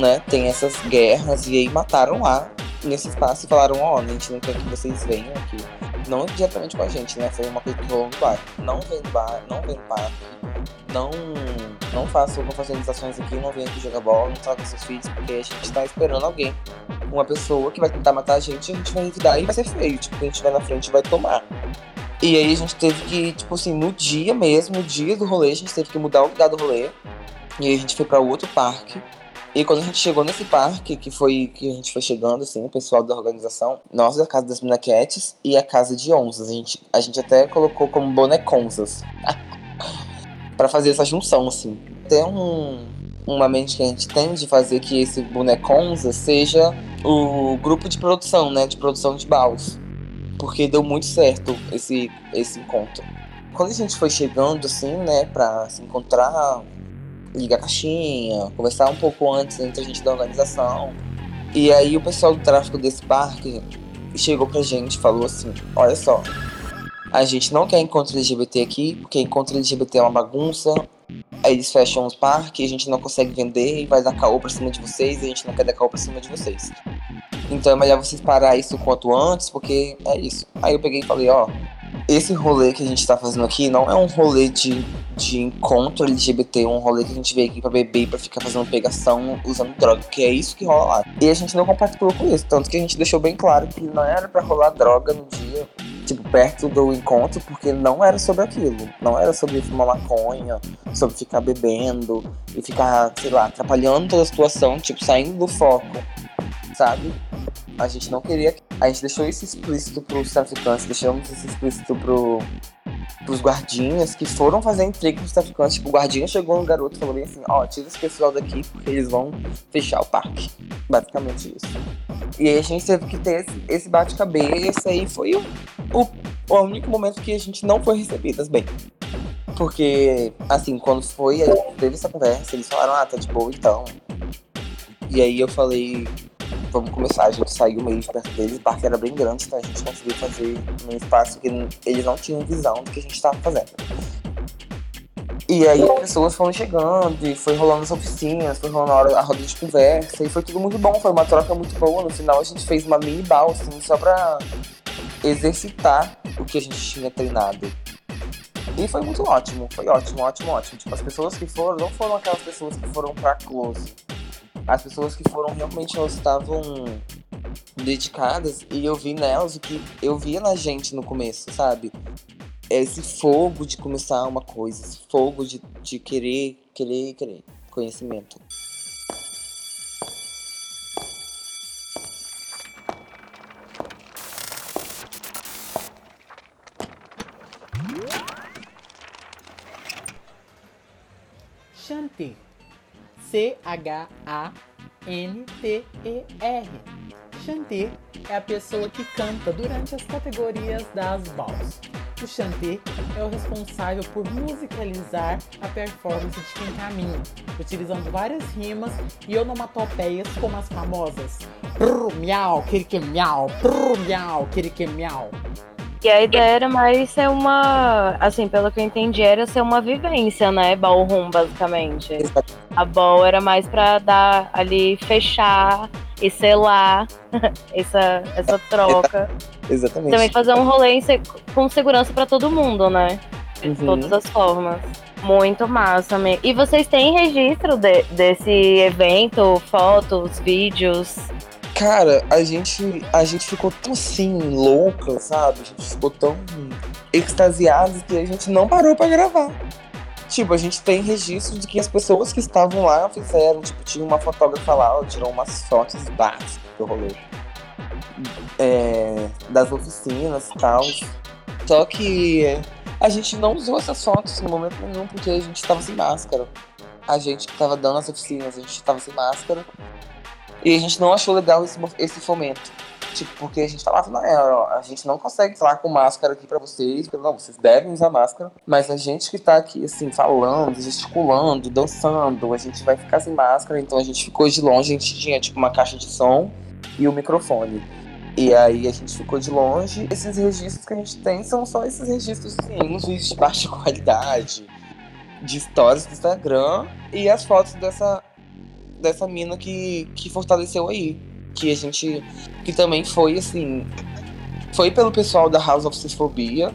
né, tem essas guerras, e aí mataram lá nesse espaço e falaram, ó, oh, a gente não quer que vocês venham aqui. Não diretamente com a gente, né? Foi uma coisa que rolou no bar. Não vem no bar, não vem no parque, não, não façam confraternizações aqui, não vem aqui jogar bola, não traga seus filhos, porque a gente tá esperando alguém. Uma pessoa que vai tentar matar a gente, a gente vai envidar e vai ser feio. Tipo, gente vai na frente vai tomar. E aí a gente teve que, tipo assim, no dia mesmo, no dia do rolê, a gente teve que mudar o lugar do rolê. E aí a gente foi para outro parque e quando a gente chegou nesse parque, que foi que a gente foi chegando, assim, o pessoal da organização, nós da Casa das Bonequetes e a Casa de Onças. A gente, a gente até colocou como boneconzas. [laughs] para fazer essa junção, assim. Tem um, uma mente que a gente tem de fazer que esse boneconza seja o grupo de produção, né? De produção de baús. Porque deu muito certo esse, esse encontro. Quando a gente foi chegando, assim, né, pra se encontrar ligar a caixinha, conversar um pouco antes entre a gente da organização. E aí o pessoal do tráfico desse parque chegou pra gente e falou assim, olha só, a gente não quer encontro LGBT aqui, porque encontro LGBT é uma bagunça, aí eles fecham os parques, a gente não consegue vender e vai dar caô pra cima de vocês, e a gente não quer dar caô pra cima de vocês. Então é melhor vocês parar isso o quanto antes, porque é isso. Aí eu peguei e falei, ó, esse rolê que a gente tá fazendo aqui não é um rolê de de encontro LGBT, um rolê que a gente veio aqui pra beber, pra ficar fazendo pegação, usando droga, que é isso que rola lá. E a gente não compactuou com isso, tanto que a gente deixou bem claro que não era pra rolar droga no dia, tipo, perto do encontro, porque não era sobre aquilo. Não era sobre fumar maconha, sobre ficar bebendo e ficar, sei lá, atrapalhando toda a situação, tipo, saindo do foco, sabe? A gente não queria. A gente deixou isso explícito pros traficantes, deixamos isso explícito pro, pros guardinhas que foram fazer intriga com os traficantes. Tipo, o guardinha chegou no garoto e falou bem assim: Ó, tira esse pessoal daqui porque eles vão fechar o parque. Basicamente isso. E aí a gente teve que ter esse, esse bate-cabeça e foi o, o, o único momento que a gente não foi recebidas bem. Porque, assim, quando foi, teve essa conversa, eles falaram, ah, tá de boa então. E aí eu falei, vamos começar, a gente saiu meio de perto deles, o parque era bem grande, então a gente conseguiu fazer num espaço que eles não tinham visão do que a gente estava fazendo. E aí as pessoas foram chegando, e foi rolando as oficinas, foi rolando a, hora, a roda de conversa, e foi tudo muito bom, foi uma troca muito boa. No final a gente fez uma mini bal, assim, só pra exercitar o que a gente tinha treinado. E foi muito ótimo, foi ótimo, ótimo, ótimo. Tipo, as pessoas que foram, não foram aquelas pessoas que foram pra close. As pessoas que foram realmente, elas estavam dedicadas e eu vi nelas o que eu via na gente no começo, sabe? Esse fogo de começar uma coisa, esse fogo de, de querer, querer, querer conhecimento. Chanter. C-H-A-N-T-E-R. Chanter é a pessoa que canta durante as categorias das BALs. O chanter é o responsável por musicalizar a performance de quem caminha, utilizando várias rimas e onomatopeias como as famosas prrr, miau, quirique miau, miau, quirique. E a ideia era mais ser uma, assim, pelo que eu entendi, era ser uma vivência, né? Ballroom, basicamente. A ball era mais pra dar ali, fechar e selar [laughs] essa, essa troca. Exatamente. Também fazer um rolê com segurança pra todo mundo, né? De Uhum. todas as formas. Muito massa, me- E vocês têm registro de- desse evento, fotos, vídeos? Cara, a gente, a gente ficou tão assim, louca, sabe? A gente ficou tão extasiada que a gente não parou pra gravar. Tipo, a gente tem registro de que as pessoas que estavam lá fizeram. Tipo, tinha uma fotógrafa lá, tirou umas fotos básicas do rolê. É, das oficinas e tal. Só que a gente não usou essas fotos no momento nenhum, porque a gente tava sem máscara. A gente que tava dando as oficinas, a gente tava sem máscara. E a gente não achou legal esse, esse fomento. Tipo, porque a gente falava, não, é, ó, a gente não consegue falar com máscara aqui pra vocês, não, vocês devem usar máscara, mas a gente que tá aqui, assim, falando, gesticulando, dançando, a gente vai ficar sem máscara, então a gente ficou de longe, a gente tinha, tipo, uma caixa de som e o microfone. E aí a gente ficou de longe. Esses registros que a gente tem são só esses registros, assim, uns vídeos de baixa qualidade, de stories do Instagram e as fotos dessa, dessa mina que, que fortaleceu aí. Que a gente. Que também foi assim. Foi pelo pessoal da House of Cisfobia.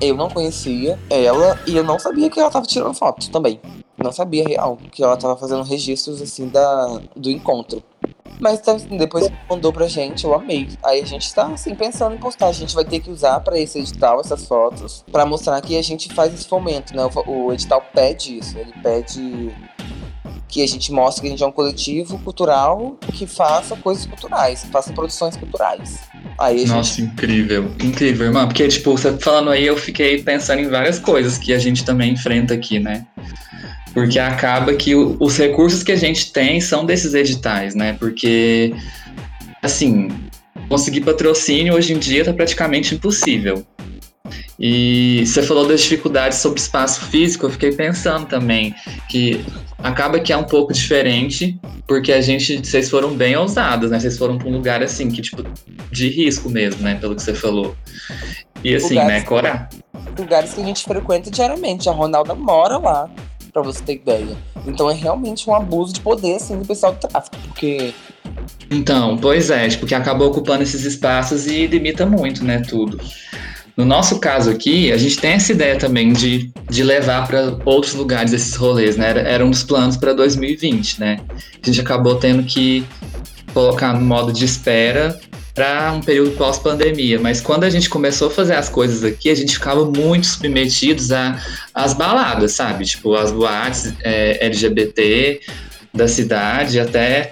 Eu não conhecia ela e eu não sabia que ela tava tirando foto também. Não sabia real, que ela tava fazendo registros assim da, do encontro. Mas assim, depois mandou pra gente, eu amei. Aí a gente tá assim pensando em postar. A gente vai ter que usar pra esse edital essas fotos pra mostrar que a gente faz esse fomento, né? O, o edital pede isso. Ele pede que a gente mostre que a gente é um coletivo cultural que faça coisas culturais, faça produções culturais. Aí a gente Nossa, incrível. Incrível, irmã. Porque, tipo, você falando aí, eu fiquei pensando em várias coisas que a gente também enfrenta aqui, né? Porque acaba que os recursos que a gente tem são desses editais, né? Porque, assim, conseguir patrocínio hoje em dia tá praticamente impossível. E você falou das dificuldades sobre espaço físico, eu fiquei pensando também que acaba que é um pouco diferente, porque a gente, vocês foram bem ousados, né? Vocês foram para um lugar assim que tipo de risco mesmo, né, pelo que você falou. E assim, Lugares- né, Cora? lugares que a gente frequenta diariamente. A Ronalda mora lá, pra você ter ideia. Então é realmente um abuso de poder, assim, do pessoal do tráfico. Porque Então, pois é, tipo, que acaba ocupando esses espaços e limita muito, né, tudo. No nosso caso aqui, a gente tem essa ideia também de, de levar para outros lugares esses rolês, né? Era, era um dos planos para 2020, né? A gente acabou tendo que colocar no modo de espera para um período pós-pandemia. Mas quando a gente começou a fazer as coisas aqui, a gente ficava muito submetidos às baladas, sabe? Tipo, as boates é, LGBT da cidade, até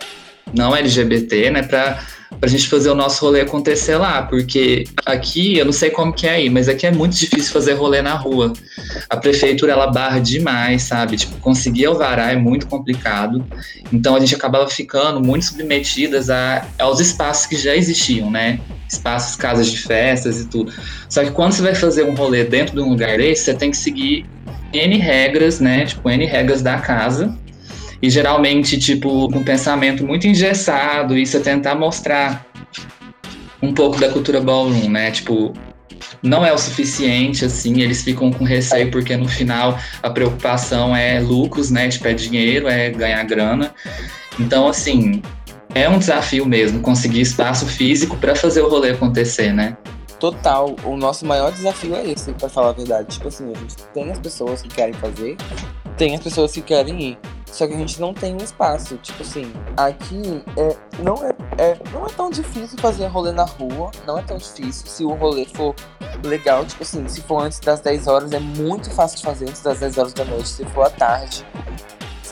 não LGBT, né? Para pra gente fazer o nosso rolê acontecer lá, porque aqui, eu não sei como que é aí, mas aqui é muito difícil fazer rolê na rua. A prefeitura, ela barra demais, sabe? Tipo, conseguir alvará é muito complicado, então a gente acabava ficando muito submetidas a, aos espaços que já existiam, né? Espaços, casas de festas e tudo. Só que quando você vai fazer um rolê dentro de um lugar desse, você tem que seguir N regras, né? Tipo, N regras da casa, e geralmente, tipo, com pensamento muito engessado, isso é tentar mostrar um pouco da cultura ballroom, né? Tipo, não é o suficiente, assim, eles ficam com receio porque no final a preocupação é lucros, né? Tipo, é dinheiro, é ganhar grana. Então, assim, é um desafio mesmo conseguir espaço físico para fazer o rolê acontecer, né? Total, o nosso maior desafio é esse, para falar a verdade. Tipo assim, a gente tem as pessoas que querem fazer, tem as pessoas que querem ir. Só que a gente não tem um espaço. Tipo assim, aqui é, não, é, é, não é tão difícil fazer rolê na rua. Não é tão difícil. Se o rolê for legal, tipo assim, se for antes das 10 horas, é muito fácil de fazer antes das 10 horas da noite. Se for à tarde,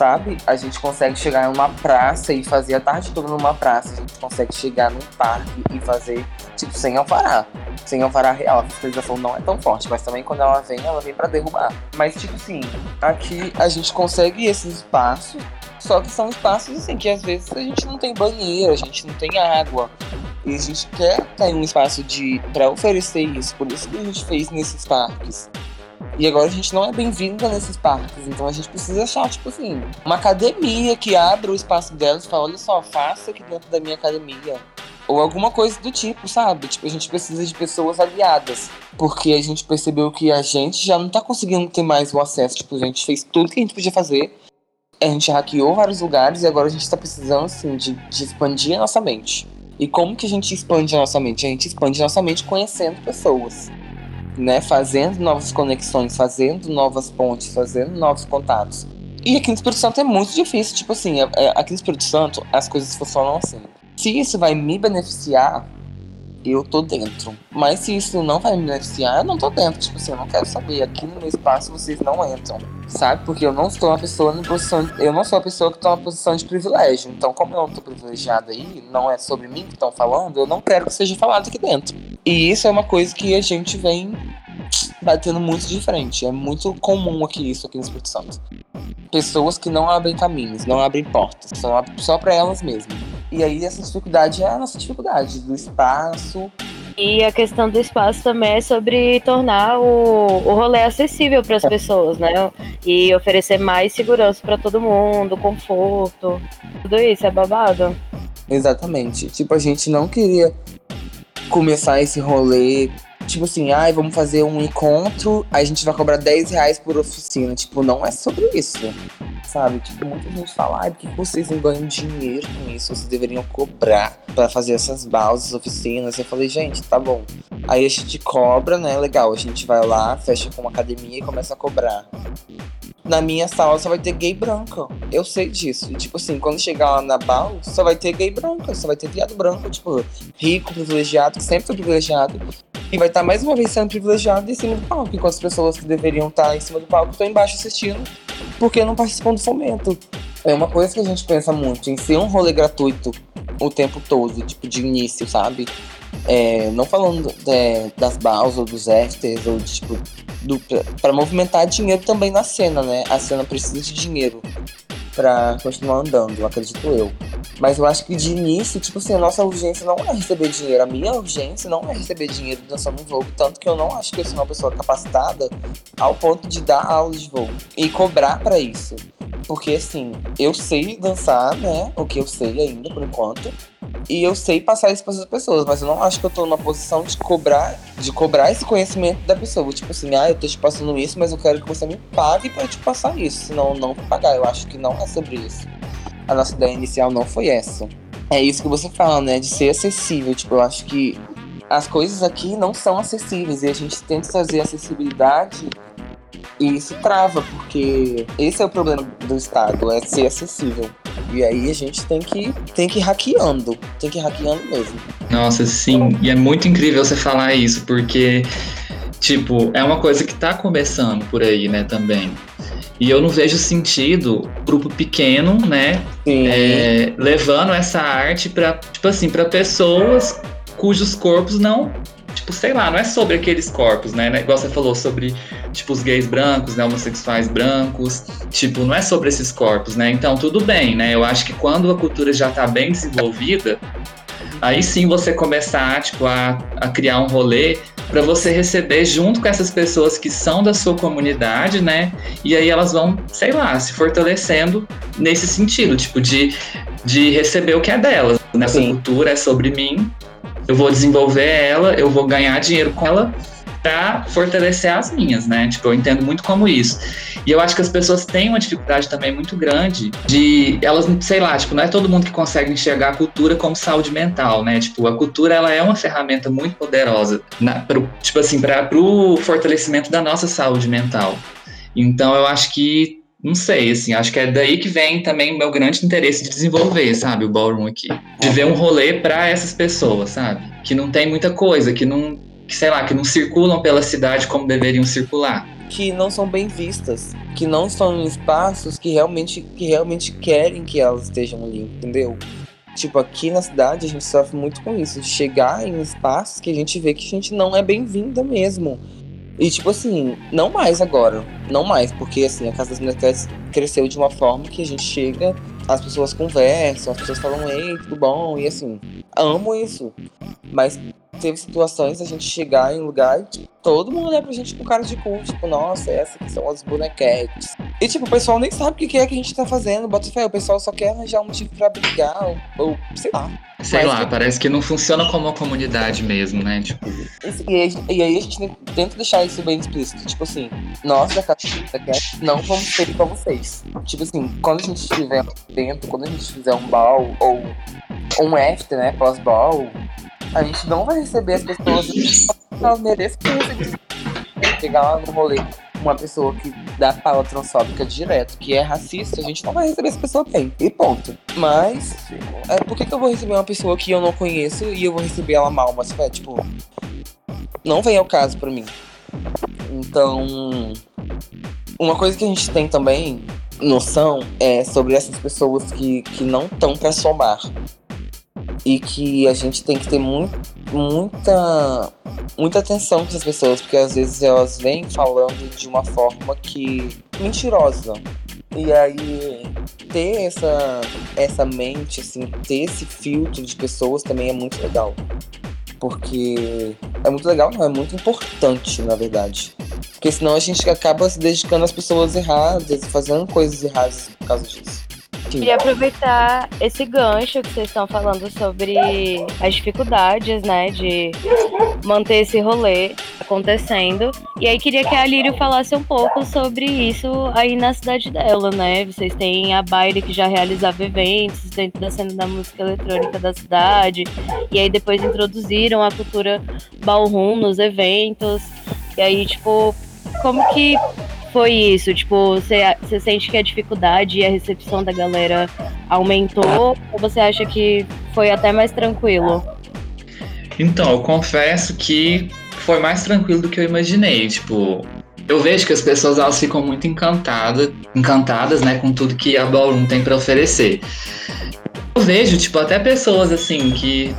sabe? A gente consegue chegar em uma praça e fazer a tarde toda numa praça. A gente consegue chegar num parque e fazer, tipo, sem alvará. Sem alvará real. A fiscalização não é tão forte, mas também quando ela vem, ela vem para derrubar. Mas, tipo assim, aqui a gente consegue esses espaços, só que são espaços, assim, que às vezes a gente não tem banheiro, a gente não tem água. E a gente quer ter um espaço de para oferecer isso. Por isso que a gente fez nesses parques. E agora a gente não é bem-vinda nesses parques. Então a gente precisa achar, tipo assim, uma academia que abra o espaço delas e fala, olha só, faça aqui dentro da minha academia. Ou alguma coisa do tipo, sabe? Tipo, a gente precisa de pessoas aliadas. Porque a gente percebeu que a gente já não tá conseguindo ter mais o acesso. Tipo, a gente fez tudo que a gente podia fazer. A gente hackeou vários lugares e agora a gente tá precisando, assim, de, de expandir a nossa mente. E como que a gente expande a nossa mente? A gente expande a nossa mente conhecendo pessoas né, fazendo novas conexões, fazendo novas pontes, fazendo novos contatos. E aqui no Espírito Santo é muito difícil, tipo assim, é, é, aqui no Espírito Santo as coisas funcionam assim. Se isso vai me beneficiar, eu tô dentro. Mas se isso não vai me beneficiar, eu não tô dentro. Tipo assim, eu não quero saber. Aqui no meu espaço vocês não entram. Sabe? Porque eu não sou uma pessoa na posição. De, eu não sou uma pessoa que tá numa posição de privilégio. Então, como eu não tô privilegiada aí, não é sobre mim que estão falando, eu não quero que seja falado aqui dentro. E isso é uma coisa que a gente vem batendo muito de frente. É muito comum aqui isso aqui no Espírito Santo. Pessoas que não abrem caminhos, não abrem portas, só, só para elas mesmas. E aí essa dificuldade é a nossa dificuldade do espaço. E a questão do espaço também é sobre tornar o, o rolê acessível para as pessoas, né? E oferecer mais segurança para todo mundo, conforto. Tudo isso é babado. Exatamente. Tipo, a gente não queria começar esse rolê tipo assim, ai, vamos fazer um encontro, a gente vai cobrar 10 reais por oficina. Tipo, não é sobre isso. Sabe? Tipo, muita gente fala, ai, por que vocês não ganham dinheiro com isso? Vocês deveriam cobrar para fazer essas balsas, oficinas. Eu falei, gente, tá bom. Aí a gente cobra, né? Legal, a gente vai lá, fecha com uma academia e começa a cobrar na minha sala só vai ter gay branca. Eu sei disso. E, tipo assim, quando chegar lá na BAL, só vai ter gay branca, só vai ter viado branco, tipo, rico, privilegiado, sempre privilegiado. E vai estar mais uma vez sendo privilegiado em cima do palco, enquanto as pessoas que deveriam estar em cima do palco estão embaixo assistindo, porque não participam do fomento. É uma coisa que a gente pensa muito, em ser um rolê gratuito o tempo todo, tipo, de início, sabe? É, não falando é, das baus ou dos afters, ou de, tipo, para movimentar dinheiro também na cena, né? A cena precisa de dinheiro para continuar andando, acredito eu. Mas eu acho que de início, tipo assim, a nossa urgência não é receber dinheiro. A minha urgência não é receber dinheiro dançando voo. Tanto que eu não acho que eu sou uma pessoa capacitada ao ponto de dar aula de voo e cobrar para isso. Porque assim, eu sei dançar, né? O que eu sei ainda por enquanto. E eu sei passar isso para as pessoas, mas eu não acho que eu tô numa posição de cobrar, de cobrar esse conhecimento da pessoa. Tipo assim, ah, eu tô te passando isso, mas eu quero que você me pague para te passar isso. Senão não vou pagar. Eu acho que não é sobre isso. A nossa ideia inicial não foi essa. É isso que você fala, né? De ser acessível. Tipo, eu acho que as coisas aqui não são acessíveis e a gente tenta trazer acessibilidade e isso trava, porque esse é o problema do Estado, é ser acessível. E aí a gente tem que, tem que ir hackeando, tem que ir hackeando mesmo. Nossa, sim. E é muito incrível você falar isso, porque, tipo, é uma coisa que tá começando por aí, né, também. E eu não vejo sentido grupo pequeno, né, é, levando essa arte para, tipo assim, para pessoas cujos corpos não, tipo, sei lá, não é sobre aqueles corpos, né? Igual você falou sobre, tipo, os gays brancos, né, homossexuais brancos, tipo, não é sobre esses corpos, né? Então, tudo bem, né? Eu acho que quando a cultura já tá bem desenvolvida, aí sim você começar, tipo, a, a criar um rolê para você receber junto com essas pessoas que são da sua comunidade, né? E aí elas vão, sei lá, se fortalecendo nesse sentido, tipo, de, de receber o que é delas. Nessa Sim. cultura é sobre mim, eu vou desenvolver ela, eu vou ganhar dinheiro com ela pra fortalecer as minhas, né? Tipo, eu entendo muito como isso. E eu acho que as pessoas têm uma dificuldade também muito grande de elas, sei lá, tipo, não é todo mundo que consegue enxergar a cultura como saúde mental, né? Tipo, a cultura ela é uma ferramenta muito poderosa, na, pro, tipo assim, para pro fortalecimento da nossa saúde mental. Então eu acho que não sei, assim, acho que é daí que vem também o meu grande interesse de desenvolver, sabe, o ballroom aqui. De ver um rolê para essas pessoas, sabe? Que não tem muita coisa, que não, que, sei lá, que não circulam pela cidade como deveriam circular. que não são bem vistas, que não estão em espaços que realmente, que realmente querem que elas estejam ali, entendeu? Tipo, aqui na cidade a gente sofre muito com isso, de chegar em espaços que a gente vê que a gente não é bem-vinda mesmo. E tipo assim, não mais agora, não mais, porque assim, a Casa das Mulheres cresceu de uma forma que a gente chega, as pessoas conversam, as pessoas falam, ei, tudo bom, e assim, amo isso. Mas teve situações da gente chegar em um lugar e tipo, todo mundo olha pra gente com cara de cu, tipo, nossa, essas que são as bonequetes. E tipo, o pessoal nem sabe o que é que a gente tá fazendo, bota fé, o pessoal só quer arranjar um motivo pra brigar, ou, ou sei lá. Sei Mas lá, que- parece que não funciona como uma comunidade mesmo, né? Tipo, E aí, e aí a gente tenta deixar isso bem explícito. Tipo assim, nós da Cat não vamos ser pra vocês. Tipo assim, quando a gente estiver dentro, quando a gente fizer um ball ou um after, né, pós-ball, a gente não vai receber as pessoas elas merecem. Chegar lá no rolê uma pessoa que dá fala transfóbica direto, que é racista, a gente não vai receber essa pessoa bem. E ponto. Mas, é, por que, que eu vou receber uma pessoa que eu não conheço e eu vou receber ela mal? Mas, é, tipo, não vem ao caso pra mim. Então, uma coisa que a gente tem também noção é sobre essas pessoas que, que não estão pra somar. E que a gente tem que ter muita, muita atenção com essas pessoas, porque às vezes elas vêm falando de uma forma que mentirosa. E aí ter essa, essa mente, assim, ter esse filtro de pessoas também é muito legal. Porque é muito legal, não, é muito importante, na verdade. Porque senão a gente acaba se dedicando às pessoas erradas, fazendo coisas erradas por causa disso. Queria aproveitar esse gancho que vocês estão falando sobre as dificuldades, né, de manter esse rolê acontecendo. E aí queria que a Lírio falasse um pouco sobre isso aí na cidade dela, né? Vocês têm a Baile que já realizava eventos dentro da cena da música eletrônica da cidade. E aí depois introduziram a cultura ballroom nos eventos. E aí, tipo, como que foi isso? Tipo, você, você sente que a dificuldade e a recepção da galera aumentou? Ou você acha que foi até mais tranquilo? Então, eu confesso que foi mais tranquilo do que eu imaginei. Tipo, eu vejo que as pessoas elas ficam muito encantadas, encantadas, né, com tudo que a Ballroom tem para oferecer. Eu vejo, tipo, até pessoas assim que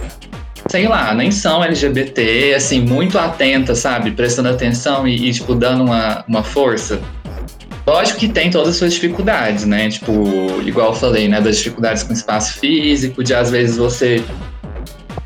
sei lá, nem são LGBT, assim, muito atentas, sabe? Prestando atenção e, e, tipo, dando uma, uma força. Lógico que tem todas as suas dificuldades, né? Tipo, igual eu falei, né? Das dificuldades com espaço físico, de às vezes você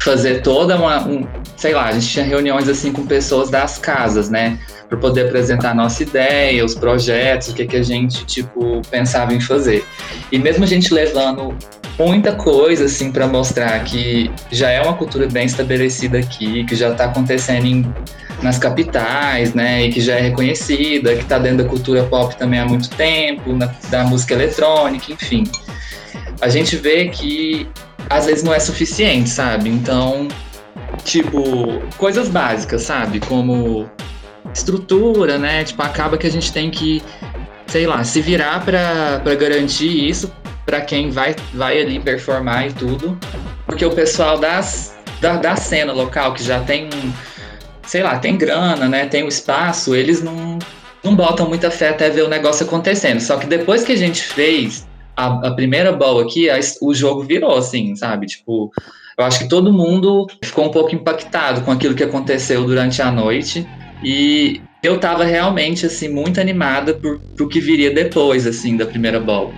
fazer toda uma. Um, sei lá, a gente tinha reuniões assim com pessoas das casas, né? Para poder apresentar a nossa ideia, os projetos, o que, que a gente, tipo, pensava em fazer. E mesmo a gente levando muita coisa assim para mostrar que já é uma cultura bem estabelecida aqui, que já está acontecendo em, nas capitais, né, e que já é reconhecida, que está dentro da cultura pop também há muito tempo, na, da música eletrônica, enfim. A gente vê que às vezes não é suficiente, sabe? Então tipo, coisas básicas, sabe? Como estrutura, né? Tipo, acaba que a gente tem que, sei lá, se virar para garantir isso para quem vai, vai ali performar e tudo. Porque o pessoal das, da, da cena local, que já tem, sei lá, tem grana, né? Tem o espaço, eles não, não botam muita fé até ver o negócio acontecendo. Só que depois que a gente fez a, a primeira bola aqui, a, o jogo virou, assim, sabe? Tipo, eu acho que todo mundo ficou um pouco impactado com aquilo que aconteceu durante a noite. E eu tava realmente, assim, muito animada por, pro que viria depois, assim, da primeira bola.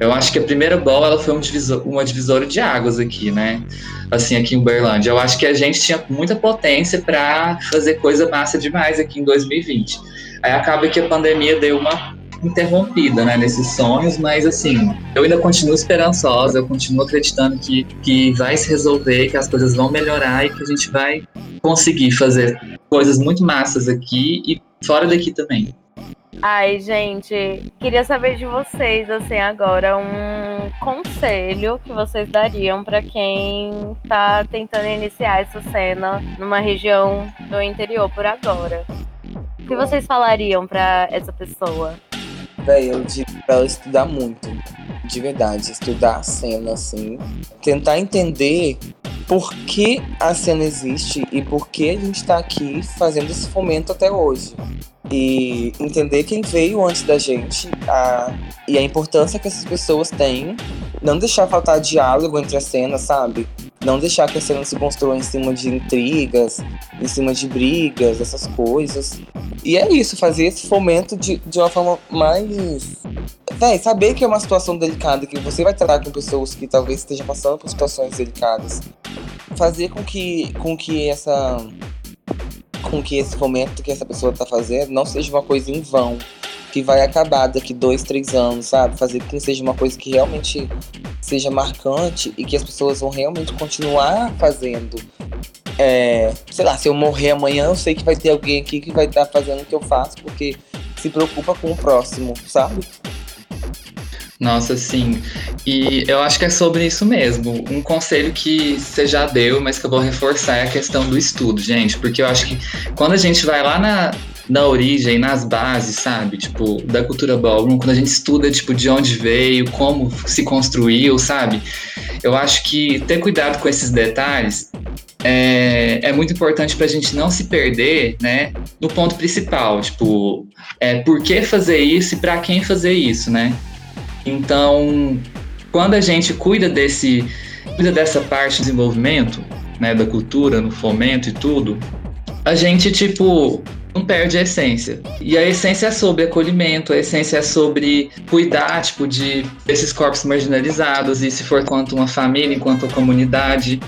Eu acho que a primeira bola ela foi um divisor, uma divisora de águas aqui, né? Assim, aqui em Uberlândia. Eu acho que a gente tinha muita potência para fazer coisa massa demais aqui em 2020. Aí acaba que a pandemia deu uma interrompida, né, nesses sonhos, mas assim, eu ainda continuo esperançosa, eu continuo acreditando que, que vai se resolver, que as coisas vão melhorar e que a gente vai conseguir fazer coisas muito massas aqui e fora daqui também. Ai, gente, queria saber de vocês, assim, agora, um conselho que vocês dariam para quem tá tentando iniciar essa cena numa região do interior por agora. O que vocês falariam para essa pessoa? Véi, eu digo pra ela estudar muito. De verdade, estudar a cena, assim. Tentar entender por que a cena existe e por que a gente tá aqui fazendo esse fomento até hoje e entender quem veio antes da gente a, e a importância que essas pessoas têm. Não deixar faltar diálogo entre as cenas, sabe? Não deixar que a cena se construa em cima de intrigas, em cima de brigas, essas coisas. E é isso, fazer esse fomento de, de uma forma mais. Véi, saber que é uma situação delicada, que você vai tratar com pessoas que talvez estejam passando por situações delicadas. Fazer com que, com que essa com que esse fomento que essa pessoa está fazendo não seja uma coisa em vão, que vai acabar daqui dois, três anos, sabe? Fazer que seja uma coisa que realmente seja marcante e que as pessoas vão realmente continuar fazendo. É, sei lá, se eu morrer amanhã, eu sei que vai ter alguém aqui que vai estar tá fazendo o que eu faço, porque se preocupa com o próximo, sabe? Nossa, sim. E eu acho que é sobre isso mesmo. Um conselho que você já deu, mas que eu vou reforçar é a questão do estudo, gente. Porque eu acho que quando a gente vai lá na, na origem, nas bases, sabe? Tipo, da cultura ballroom, quando a gente estuda, tipo, de onde veio, como se construiu, sabe? Eu acho que ter cuidado com esses detalhes é, é muito importante para a gente não se perder, né? No ponto principal, tipo, é, por que fazer isso e para quem fazer isso, né? Então, quando a gente cuida desse, cuida dessa parte do desenvolvimento, né, da cultura, no fomento e tudo, a gente tipo não perde a essência. E a essência é sobre acolhimento, a essência é sobre cuidar, tipo, de desses corpos marginalizados, e se for quanto uma família, enquanto comunidade.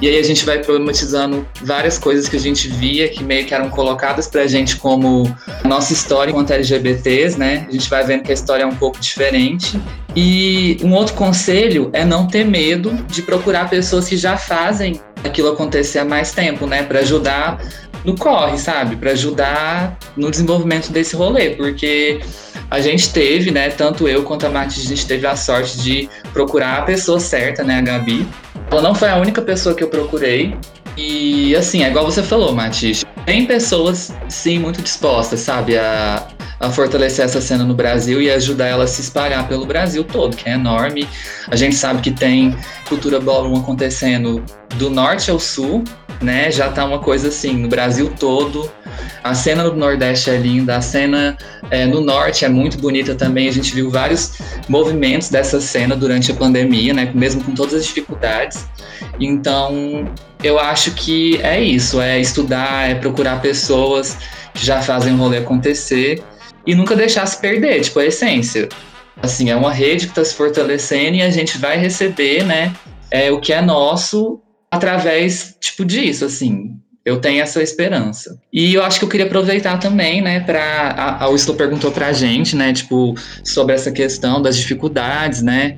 E aí a gente vai problematizando várias coisas que a gente via que meio que eram colocadas pra gente como nossa história enquanto LGBTs, né? A gente vai vendo que a história é um pouco diferente. E um outro conselho é não ter medo de procurar pessoas que já fazem aquilo acontecer há mais tempo, né? Para ajudar no corre, sabe? Para ajudar no desenvolvimento desse rolê, porque a gente teve, né, tanto eu quanto a Mati, a gente teve a sorte de procurar a pessoa certa, né, a Gabi. Ela não foi a única pessoa que eu procurei. E assim, é igual você falou, Mati, tem pessoas sim muito dispostas, sabe, a, a fortalecer essa cena no Brasil e ajudar ela a se espalhar pelo Brasil todo, que é enorme. A gente sabe que tem cultura ballroom acontecendo do norte ao sul, né? Já tá uma coisa assim, no Brasil todo. A cena do Nordeste é linda, a cena é, no Norte é muito bonita também. A gente viu vários movimentos dessa cena durante a pandemia, né? Mesmo com todas as dificuldades. Então, eu acho que é isso: é estudar, é procurar pessoas que já fazem o rolê acontecer e nunca deixar se perder, tipo, a essência. Assim, é uma rede que está se fortalecendo e a gente vai receber, né? É, o que é nosso através, tipo, disso, assim. Eu tenho essa esperança. E eu acho que eu queria aproveitar também, né, para a, a perguntou pra gente, né, tipo, sobre essa questão das dificuldades, né,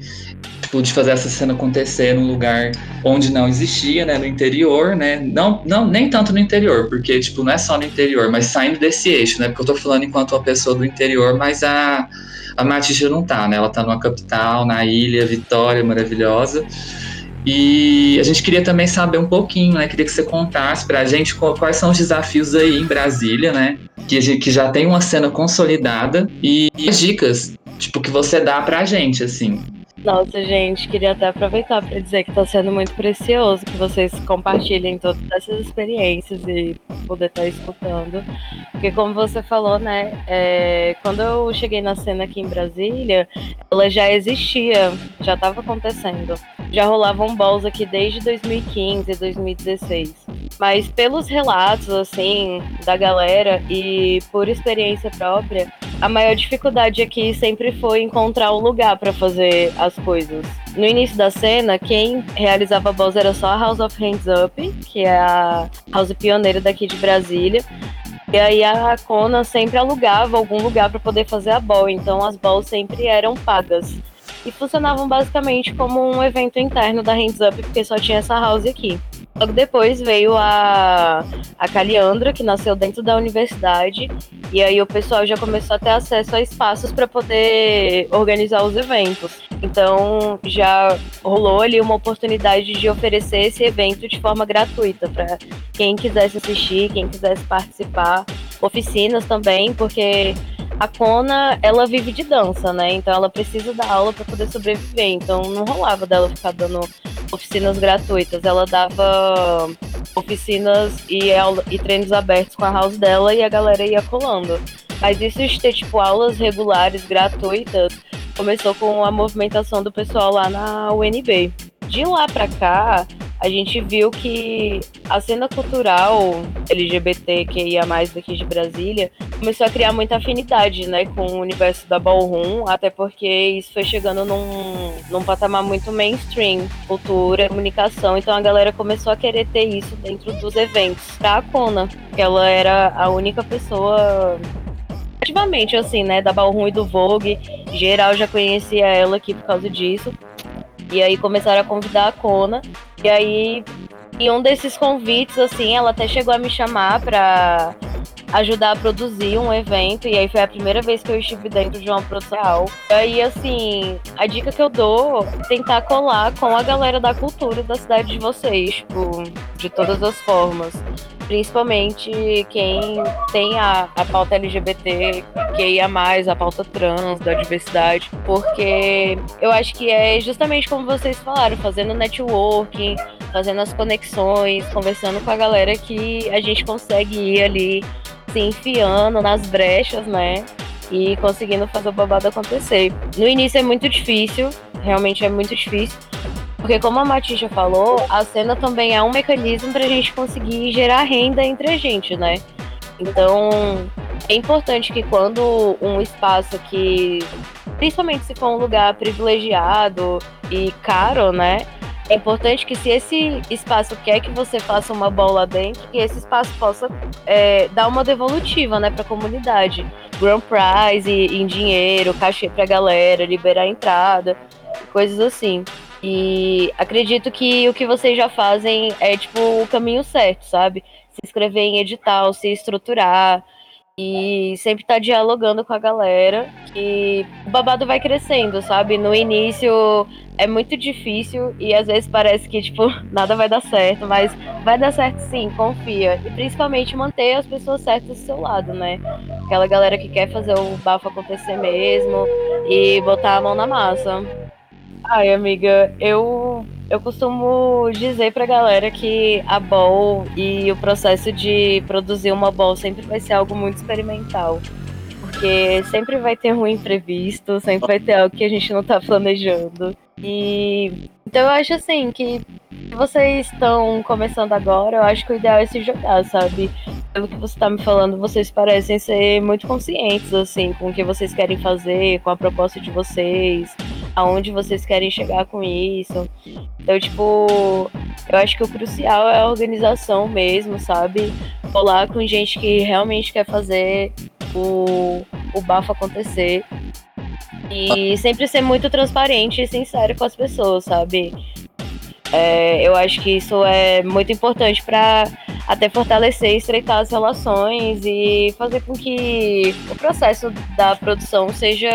tipo, de fazer essa cena acontecer num lugar onde não existia, né, no interior, né, não, não, nem tanto no interior, porque, tipo, não é só no interior, mas saindo desse eixo, né, porque eu tô falando enquanto uma pessoa do interior, mas a, a Matija não tá, né, ela tá numa capital, na ilha, Vitória, maravilhosa, E a gente queria também saber um pouquinho, né? Queria que você contasse pra gente quais são os desafios aí em Brasília, né? Que, que já tem uma cena consolidada e, as dicas, tipo, que você dá pra gente, assim. Nossa, gente, queria até aproveitar para dizer que está sendo muito precioso que vocês compartilhem todas essas experiências e poder estar tá escutando. Porque, como você falou, né, é, quando eu cheguei na cena aqui em Brasília, ela já existia, já estava acontecendo. Já rolavam balls aqui desde 2015, 2016. Mas pelos relatos, assim, da galera e por experiência própria, a maior dificuldade aqui sempre foi encontrar um lugar para fazer as coisas. No início da cena, quem realizava a balls era só a House of Hands Up, que é a house pioneira daqui de Brasília. E aí a Kona sempre alugava algum lugar para poder fazer a ball, então as balls sempre eram pagas. E funcionavam basicamente como um evento interno da Hands Up, porque só tinha essa house aqui. Logo depois veio a, a Caliandra, que nasceu dentro da universidade, e aí o pessoal já começou a ter acesso a espaços para poder organizar os eventos. Então já rolou ali uma oportunidade de oferecer esse evento de forma gratuita para quem quisesse assistir, quem quisesse participar. Oficinas também, porque a Kona, ela vive de dança, né? Então ela precisa dar aula para poder sobreviver. Então não rolava dela ficar dando oficinas gratuitas. Ela dava oficinas e, e treinos abertos com a house dela e a galera ia colando. Mas isso de ter, tipo, aulas regulares, gratuitas, começou com a movimentação do pessoal lá na UNB. De lá pra cá, a gente viu que a cena cultural LGBTQIA+, daqui de Brasília, começou a criar muita afinidade, né, com o universo da ballroom, até porque isso foi chegando num, num patamar muito mainstream, cultura, comunicação, então a galera começou a querer ter isso dentro dos eventos. Pra Kona, que ela era a única pessoa ativamente, assim, né, da Ballroom e do Vogue, geral já conhecia ela aqui por causa disso, e aí começaram a convidar a Kona. E aí, em um desses convites, assim, ela até chegou a me chamar para ajudar a produzir um evento. E aí foi a primeira vez que eu estive dentro de uma produção. E aí, assim, a dica que eu dou é tentar colar com a galera da cultura da cidade de vocês, tipo, de todas as formas principalmente quem tem a, a pauta LGBT, que mais, a pauta trans, da diversidade, porque eu acho que é justamente como vocês falaram, fazendo networking, fazendo as conexões, conversando com a galera que a gente consegue ir ali se enfiando nas brechas, né? E conseguindo fazer o babado acontecer. No início é muito difícil, realmente é muito difícil, porque como a Matisha falou, a cena também é um mecanismo para a gente conseguir gerar renda entre a gente, né? Então é importante que quando um espaço que, principalmente se for um lugar privilegiado e caro, né? É importante que se esse espaço quer que você faça uma bola dentro, que esse espaço possa é, dar uma devolutiva, né, para a comunidade. Grand Prize em dinheiro, cachê para a galera, liberar a entrada, coisas assim. E acredito que o que vocês já fazem é tipo o caminho certo, sabe? Se inscrever em edital, se estruturar e sempre tá dialogando com a galera, que o babado vai crescendo, sabe? No início é muito difícil e às vezes parece que tipo [laughs] nada vai dar certo, mas vai dar certo sim, confia. E principalmente manter as pessoas certas do seu lado, né? Aquela galera que quer fazer o bafo acontecer mesmo e botar a mão na massa. Ai, amiga, eu, eu costumo dizer pra galera que a ball e o processo de produzir uma ball sempre vai ser algo muito experimental. Porque sempre vai ter um imprevisto, sempre vai ter algo que a gente não tá planejando. E então eu acho assim que se vocês estão começando agora, eu acho que o ideal é se jogar, sabe? Pelo que você tá me falando, vocês parecem ser muito conscientes, assim, com o que vocês querem fazer, com a proposta de vocês aonde vocês querem chegar com isso. Então, tipo, eu acho que o crucial é a organização mesmo, sabe? Colar com gente que realmente quer fazer o, o bafo acontecer. E sempre ser muito transparente e sincero com as pessoas, sabe? É, eu acho que isso é muito importante para até fortalecer estreitar as relações e fazer com que o processo da produção seja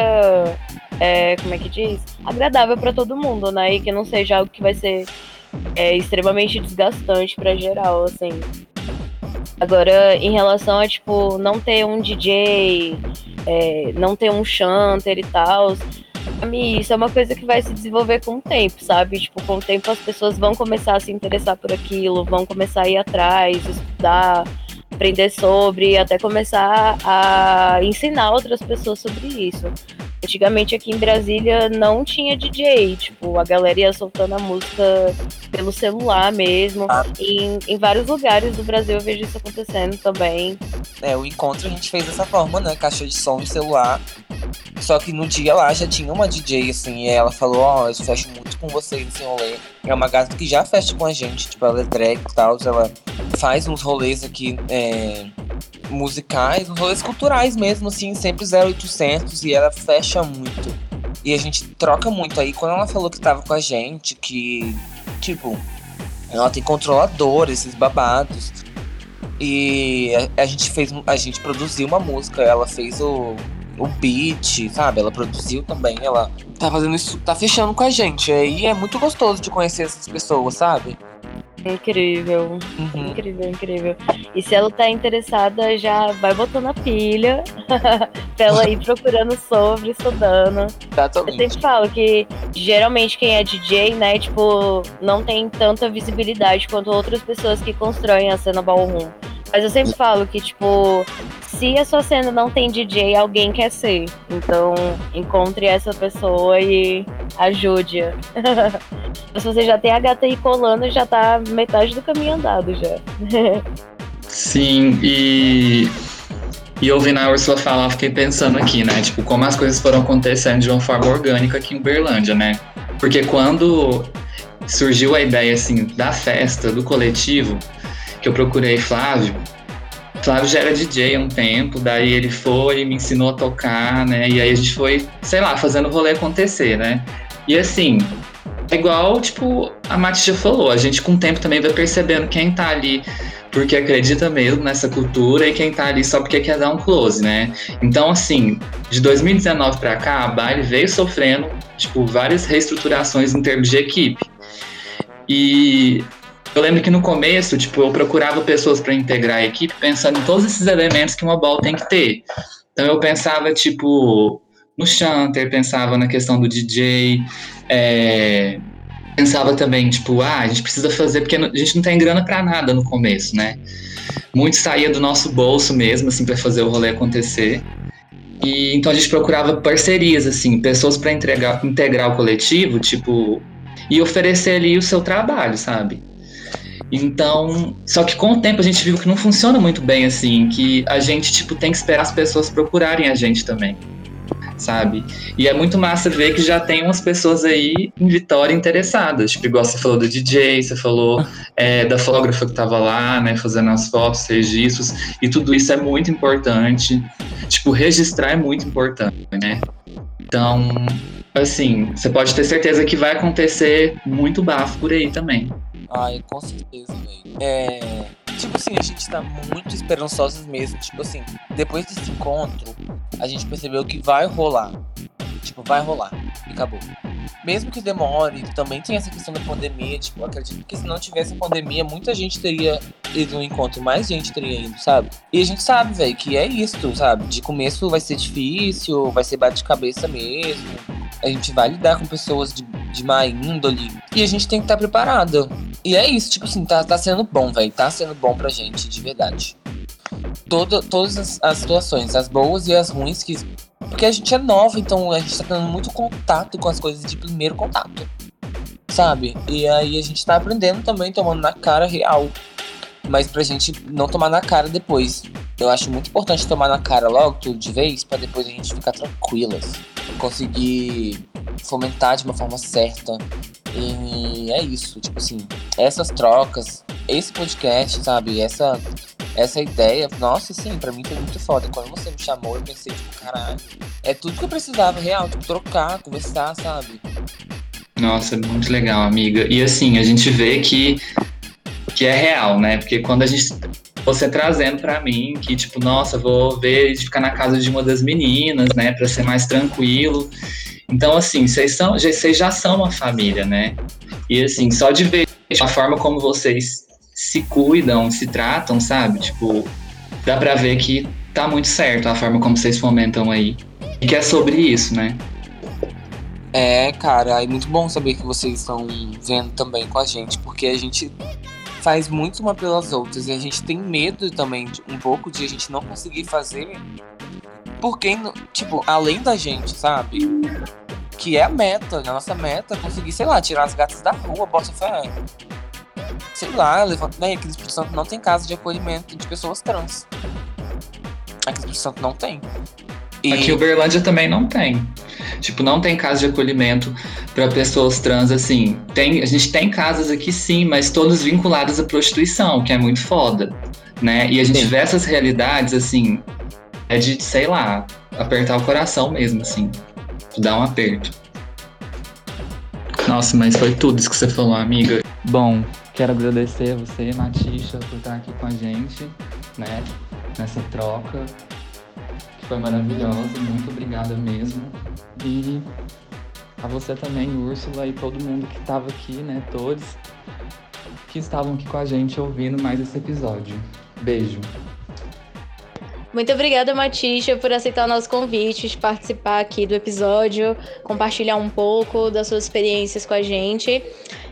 é, como é que diz? Agradável para todo mundo, né? E que não seja algo que vai ser é extremamente desgastante pra geral, assim. Agora, em relação a, tipo, não ter um DJ, é, não ter um chanter e tal, isso é uma coisa que vai se desenvolver com o tempo, sabe? Tipo, com o tempo as pessoas vão começar a se interessar por aquilo, vão começar a ir atrás, estudar, aprender sobre, até começar a ensinar outras pessoas sobre isso. Antigamente aqui em Brasília não tinha DJ, tipo, a galera ia soltando a música pelo celular mesmo. Ah. Em, em vários lugares do Brasil eu vejo isso acontecendo também. É, o encontro a gente fez dessa forma, né? Caixa de som e celular. Só que no dia lá já tinha uma DJ, assim, e ela falou, ó, eu fecho muito com vocês nesse rolê. É uma gata que já fecha com a gente, tipo, ela é drag e tal, ela faz uns rolês aqui é, musicais, uns rolês culturais mesmo, assim, sempre 0800 e ela fecha muito. E a gente troca muito aí. Quando ela falou que tava com a gente, que, tipo, ela tem controlador, esses babados. E a, a gente fez, a gente produziu uma música, ela fez o, o beat, sabe? Ela produziu também, ela tá fazendo isso, tá fechando com a gente. E é muito gostoso de conhecer essas pessoas, sabe? Incrível, Uhum. incrível, incrível. E se ela tá interessada, já vai botando a pilha [laughs] pra ela ir [laughs] procurando sobre, estudando. Eu Exatamente. sempre falo que geralmente quem é DJ, né, tipo, não tem tanta visibilidade quanto outras pessoas que constroem a cena ballroom. Mas eu sempre falo que, tipo, se a sua cena não tem DJ, alguém quer ser. Então, encontre essa pessoa e ajude-a. [laughs] se você já tem a aí colando, já tá metade do caminho andado já. [laughs] Sim, e, e ouvindo a Ursula falar, fiquei pensando aqui, né? Tipo, como as coisas foram acontecendo de uma forma orgânica aqui em Uberlândia, né? Porque quando surgiu a ideia, assim, da festa, do coletivo, eu procurei Flávio, Flávio já era DJ há um tempo, daí ele foi e me ensinou a tocar, né? E aí a gente foi, sei lá, fazendo o rolê acontecer, né? E assim, é igual, tipo, a Mati já falou, a gente com o tempo também vai percebendo quem tá ali porque acredita mesmo nessa cultura e quem tá ali só porque quer dar um close, né? Então, assim, de 2019 pra cá, a Baile veio sofrendo, tipo, várias reestruturações em termos de equipe. E eu lembro que no começo, tipo, eu procurava pessoas para integrar a equipe pensando em todos esses elementos que uma ball tem que ter. Então eu pensava, tipo, no chanter, pensava na questão do DJ, é, pensava também, tipo, ah, a gente precisa fazer, porque a gente não tem grana para nada no começo, né? Muito saía do nosso bolso mesmo, assim, para fazer o rolê acontecer. E então a gente procurava parcerias, assim, pessoas para integrar, integrar o coletivo, tipo, e oferecer ali o seu trabalho, sabe? Então, só que com o tempo a gente viu que não funciona muito bem assim, que a gente tipo tem que esperar as pessoas procurarem a gente também, sabe? E é muito massa ver que já tem umas pessoas aí em Vitória interessadas, tipo igual você falou do DJ, você falou é, da fotógrafa que tava lá, né, fazendo as fotos, registros, e tudo isso é muito importante. Tipo, registrar é muito importante, né? Então, assim, você pode ter certeza que vai acontecer muito bafo por aí também. Ai, com certeza, velho. É. Tipo assim, a gente tá muito esperançosos mesmo. Tipo assim, depois desse encontro, a gente percebeu que vai rolar. Tipo, vai rolar. E acabou. Mesmo que demore, também tem essa questão da pandemia. Tipo, acredito que se não tivesse pandemia, muita gente teria ido no encontro, mais gente teria ido, sabe? E a gente sabe, velho, que é isso, sabe? De começo vai ser difícil, vai ser bate-cabeça mesmo. A gente vai lidar com pessoas de, de má índole. E a gente tem que estar preparado. E é isso, tipo assim, tá, tá sendo bom, velho. Tá sendo bom pra gente, de verdade. Todo, todas as, as situações, as boas e as ruins, que. Porque a gente é nova, então a gente tá tendo muito contato com as coisas de primeiro contato. Sabe? E aí a gente tá aprendendo também, tomando na cara real. Mas pra gente não tomar na cara depois. Eu acho muito importante tomar na cara logo, tudo de vez, pra depois a gente ficar tranquilas. Conseguir fomentar de uma forma certa. E é isso, tipo assim, essas trocas, esse podcast, sabe? Essa, essa ideia, nossa, sim, pra mim foi muito foda. Quando você me chamou, eu pensei, tipo, caralho, é tudo que eu precisava, real, tipo, trocar, conversar, sabe? Nossa, muito legal, amiga. E assim, a gente vê que, que é real, né? Porque quando a gente. Você trazendo pra mim que, tipo, nossa, vou ver de ficar na casa de uma das meninas, né? Pra ser mais tranquilo. Então, assim, vocês são, vocês já são uma família, né? E assim, só de ver a forma como vocês se cuidam, se tratam, sabe? Tipo, dá pra ver que tá muito certo a forma como vocês fomentam aí. E que é sobre isso, né? É, cara, é muito bom saber que vocês estão vendo também com a gente, porque a gente faz muito uma pelas outras e a gente tem medo também de, um pouco de a gente não conseguir fazer porque, tipo, além da gente, sabe? Que é a meta, a nossa meta, conseguir, sei lá, tirar as gatas da rua, bota fé. Sei lá, levanta. Né, aqui no Espírito Santo não tem casa de acolhimento de pessoas trans. Aqui no Espírito Santo não tem. E... Aqui Uberlândia também não tem. Tipo, não tem casa de acolhimento para pessoas trans assim. Tem, a gente tem casas aqui sim, mas todas vinculadas à prostituição, que é muito foda, né? E a gente sim. vê essas realidades assim, é de, sei lá, apertar o coração mesmo, assim. Dar um aperto. Nossa, mas foi tudo isso que você falou, amiga. Bom, quero agradecer a você, Matisha, por estar aqui com a gente, né? Nessa troca. Que foi maravilhosa. Muito obrigada mesmo. E a você também, Úrsula, e todo mundo que estava aqui, né? Todos que estavam aqui com a gente ouvindo mais esse episódio. Beijo. Muito obrigada, Matisha, por aceitar o nosso convite de participar aqui do episódio, compartilhar um pouco das suas experiências com a gente.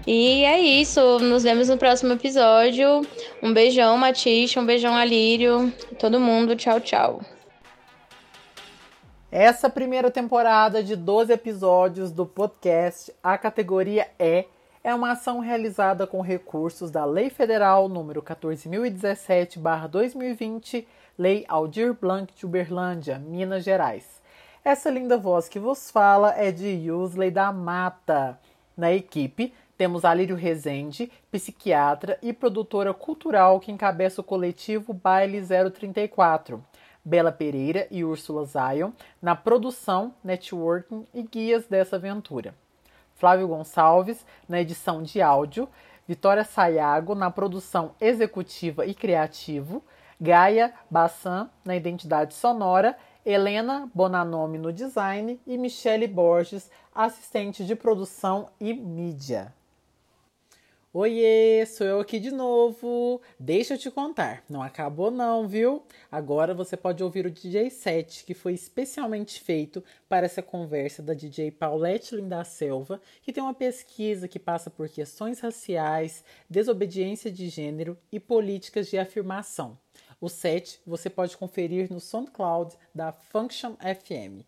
E é isso, nos vemos no próximo episódio. Um beijão, Matisha, um beijão, Alírio, todo mundo, tchau, tchau. Essa primeira temporada de 12 episódios do podcast A Categoria É é uma ação realizada com recursos da Lei Federal número 14017/2020 Lei Aldir Blanc de Uberlândia, Minas Gerais. Essa linda voz que vos fala é de Yusley da Mata. Na equipe temos Alírio Rezende, psiquiatra e produtora cultural que encabeça o coletivo Baile 034. Bela Pereira e Úrsula Zion na produção, networking e guias dessa aventura. Flávio Gonçalves na edição de áudio, Vitória Sayago na produção executiva e criativo, Gaia Bassan na identidade sonora, Helena Bonanome no design e Michele Borges, assistente de produção e mídia. Oiê, sou eu aqui de novo. Deixa eu te contar, não acabou não, viu? Agora você pode ouvir o DJ set que foi especialmente feito para essa conversa da DJ Paulette Linda Selva, que tem uma pesquisa que passa por questões raciais, desobediência de gênero e políticas de afirmação. O set você pode conferir no SoundCloud da Function FM.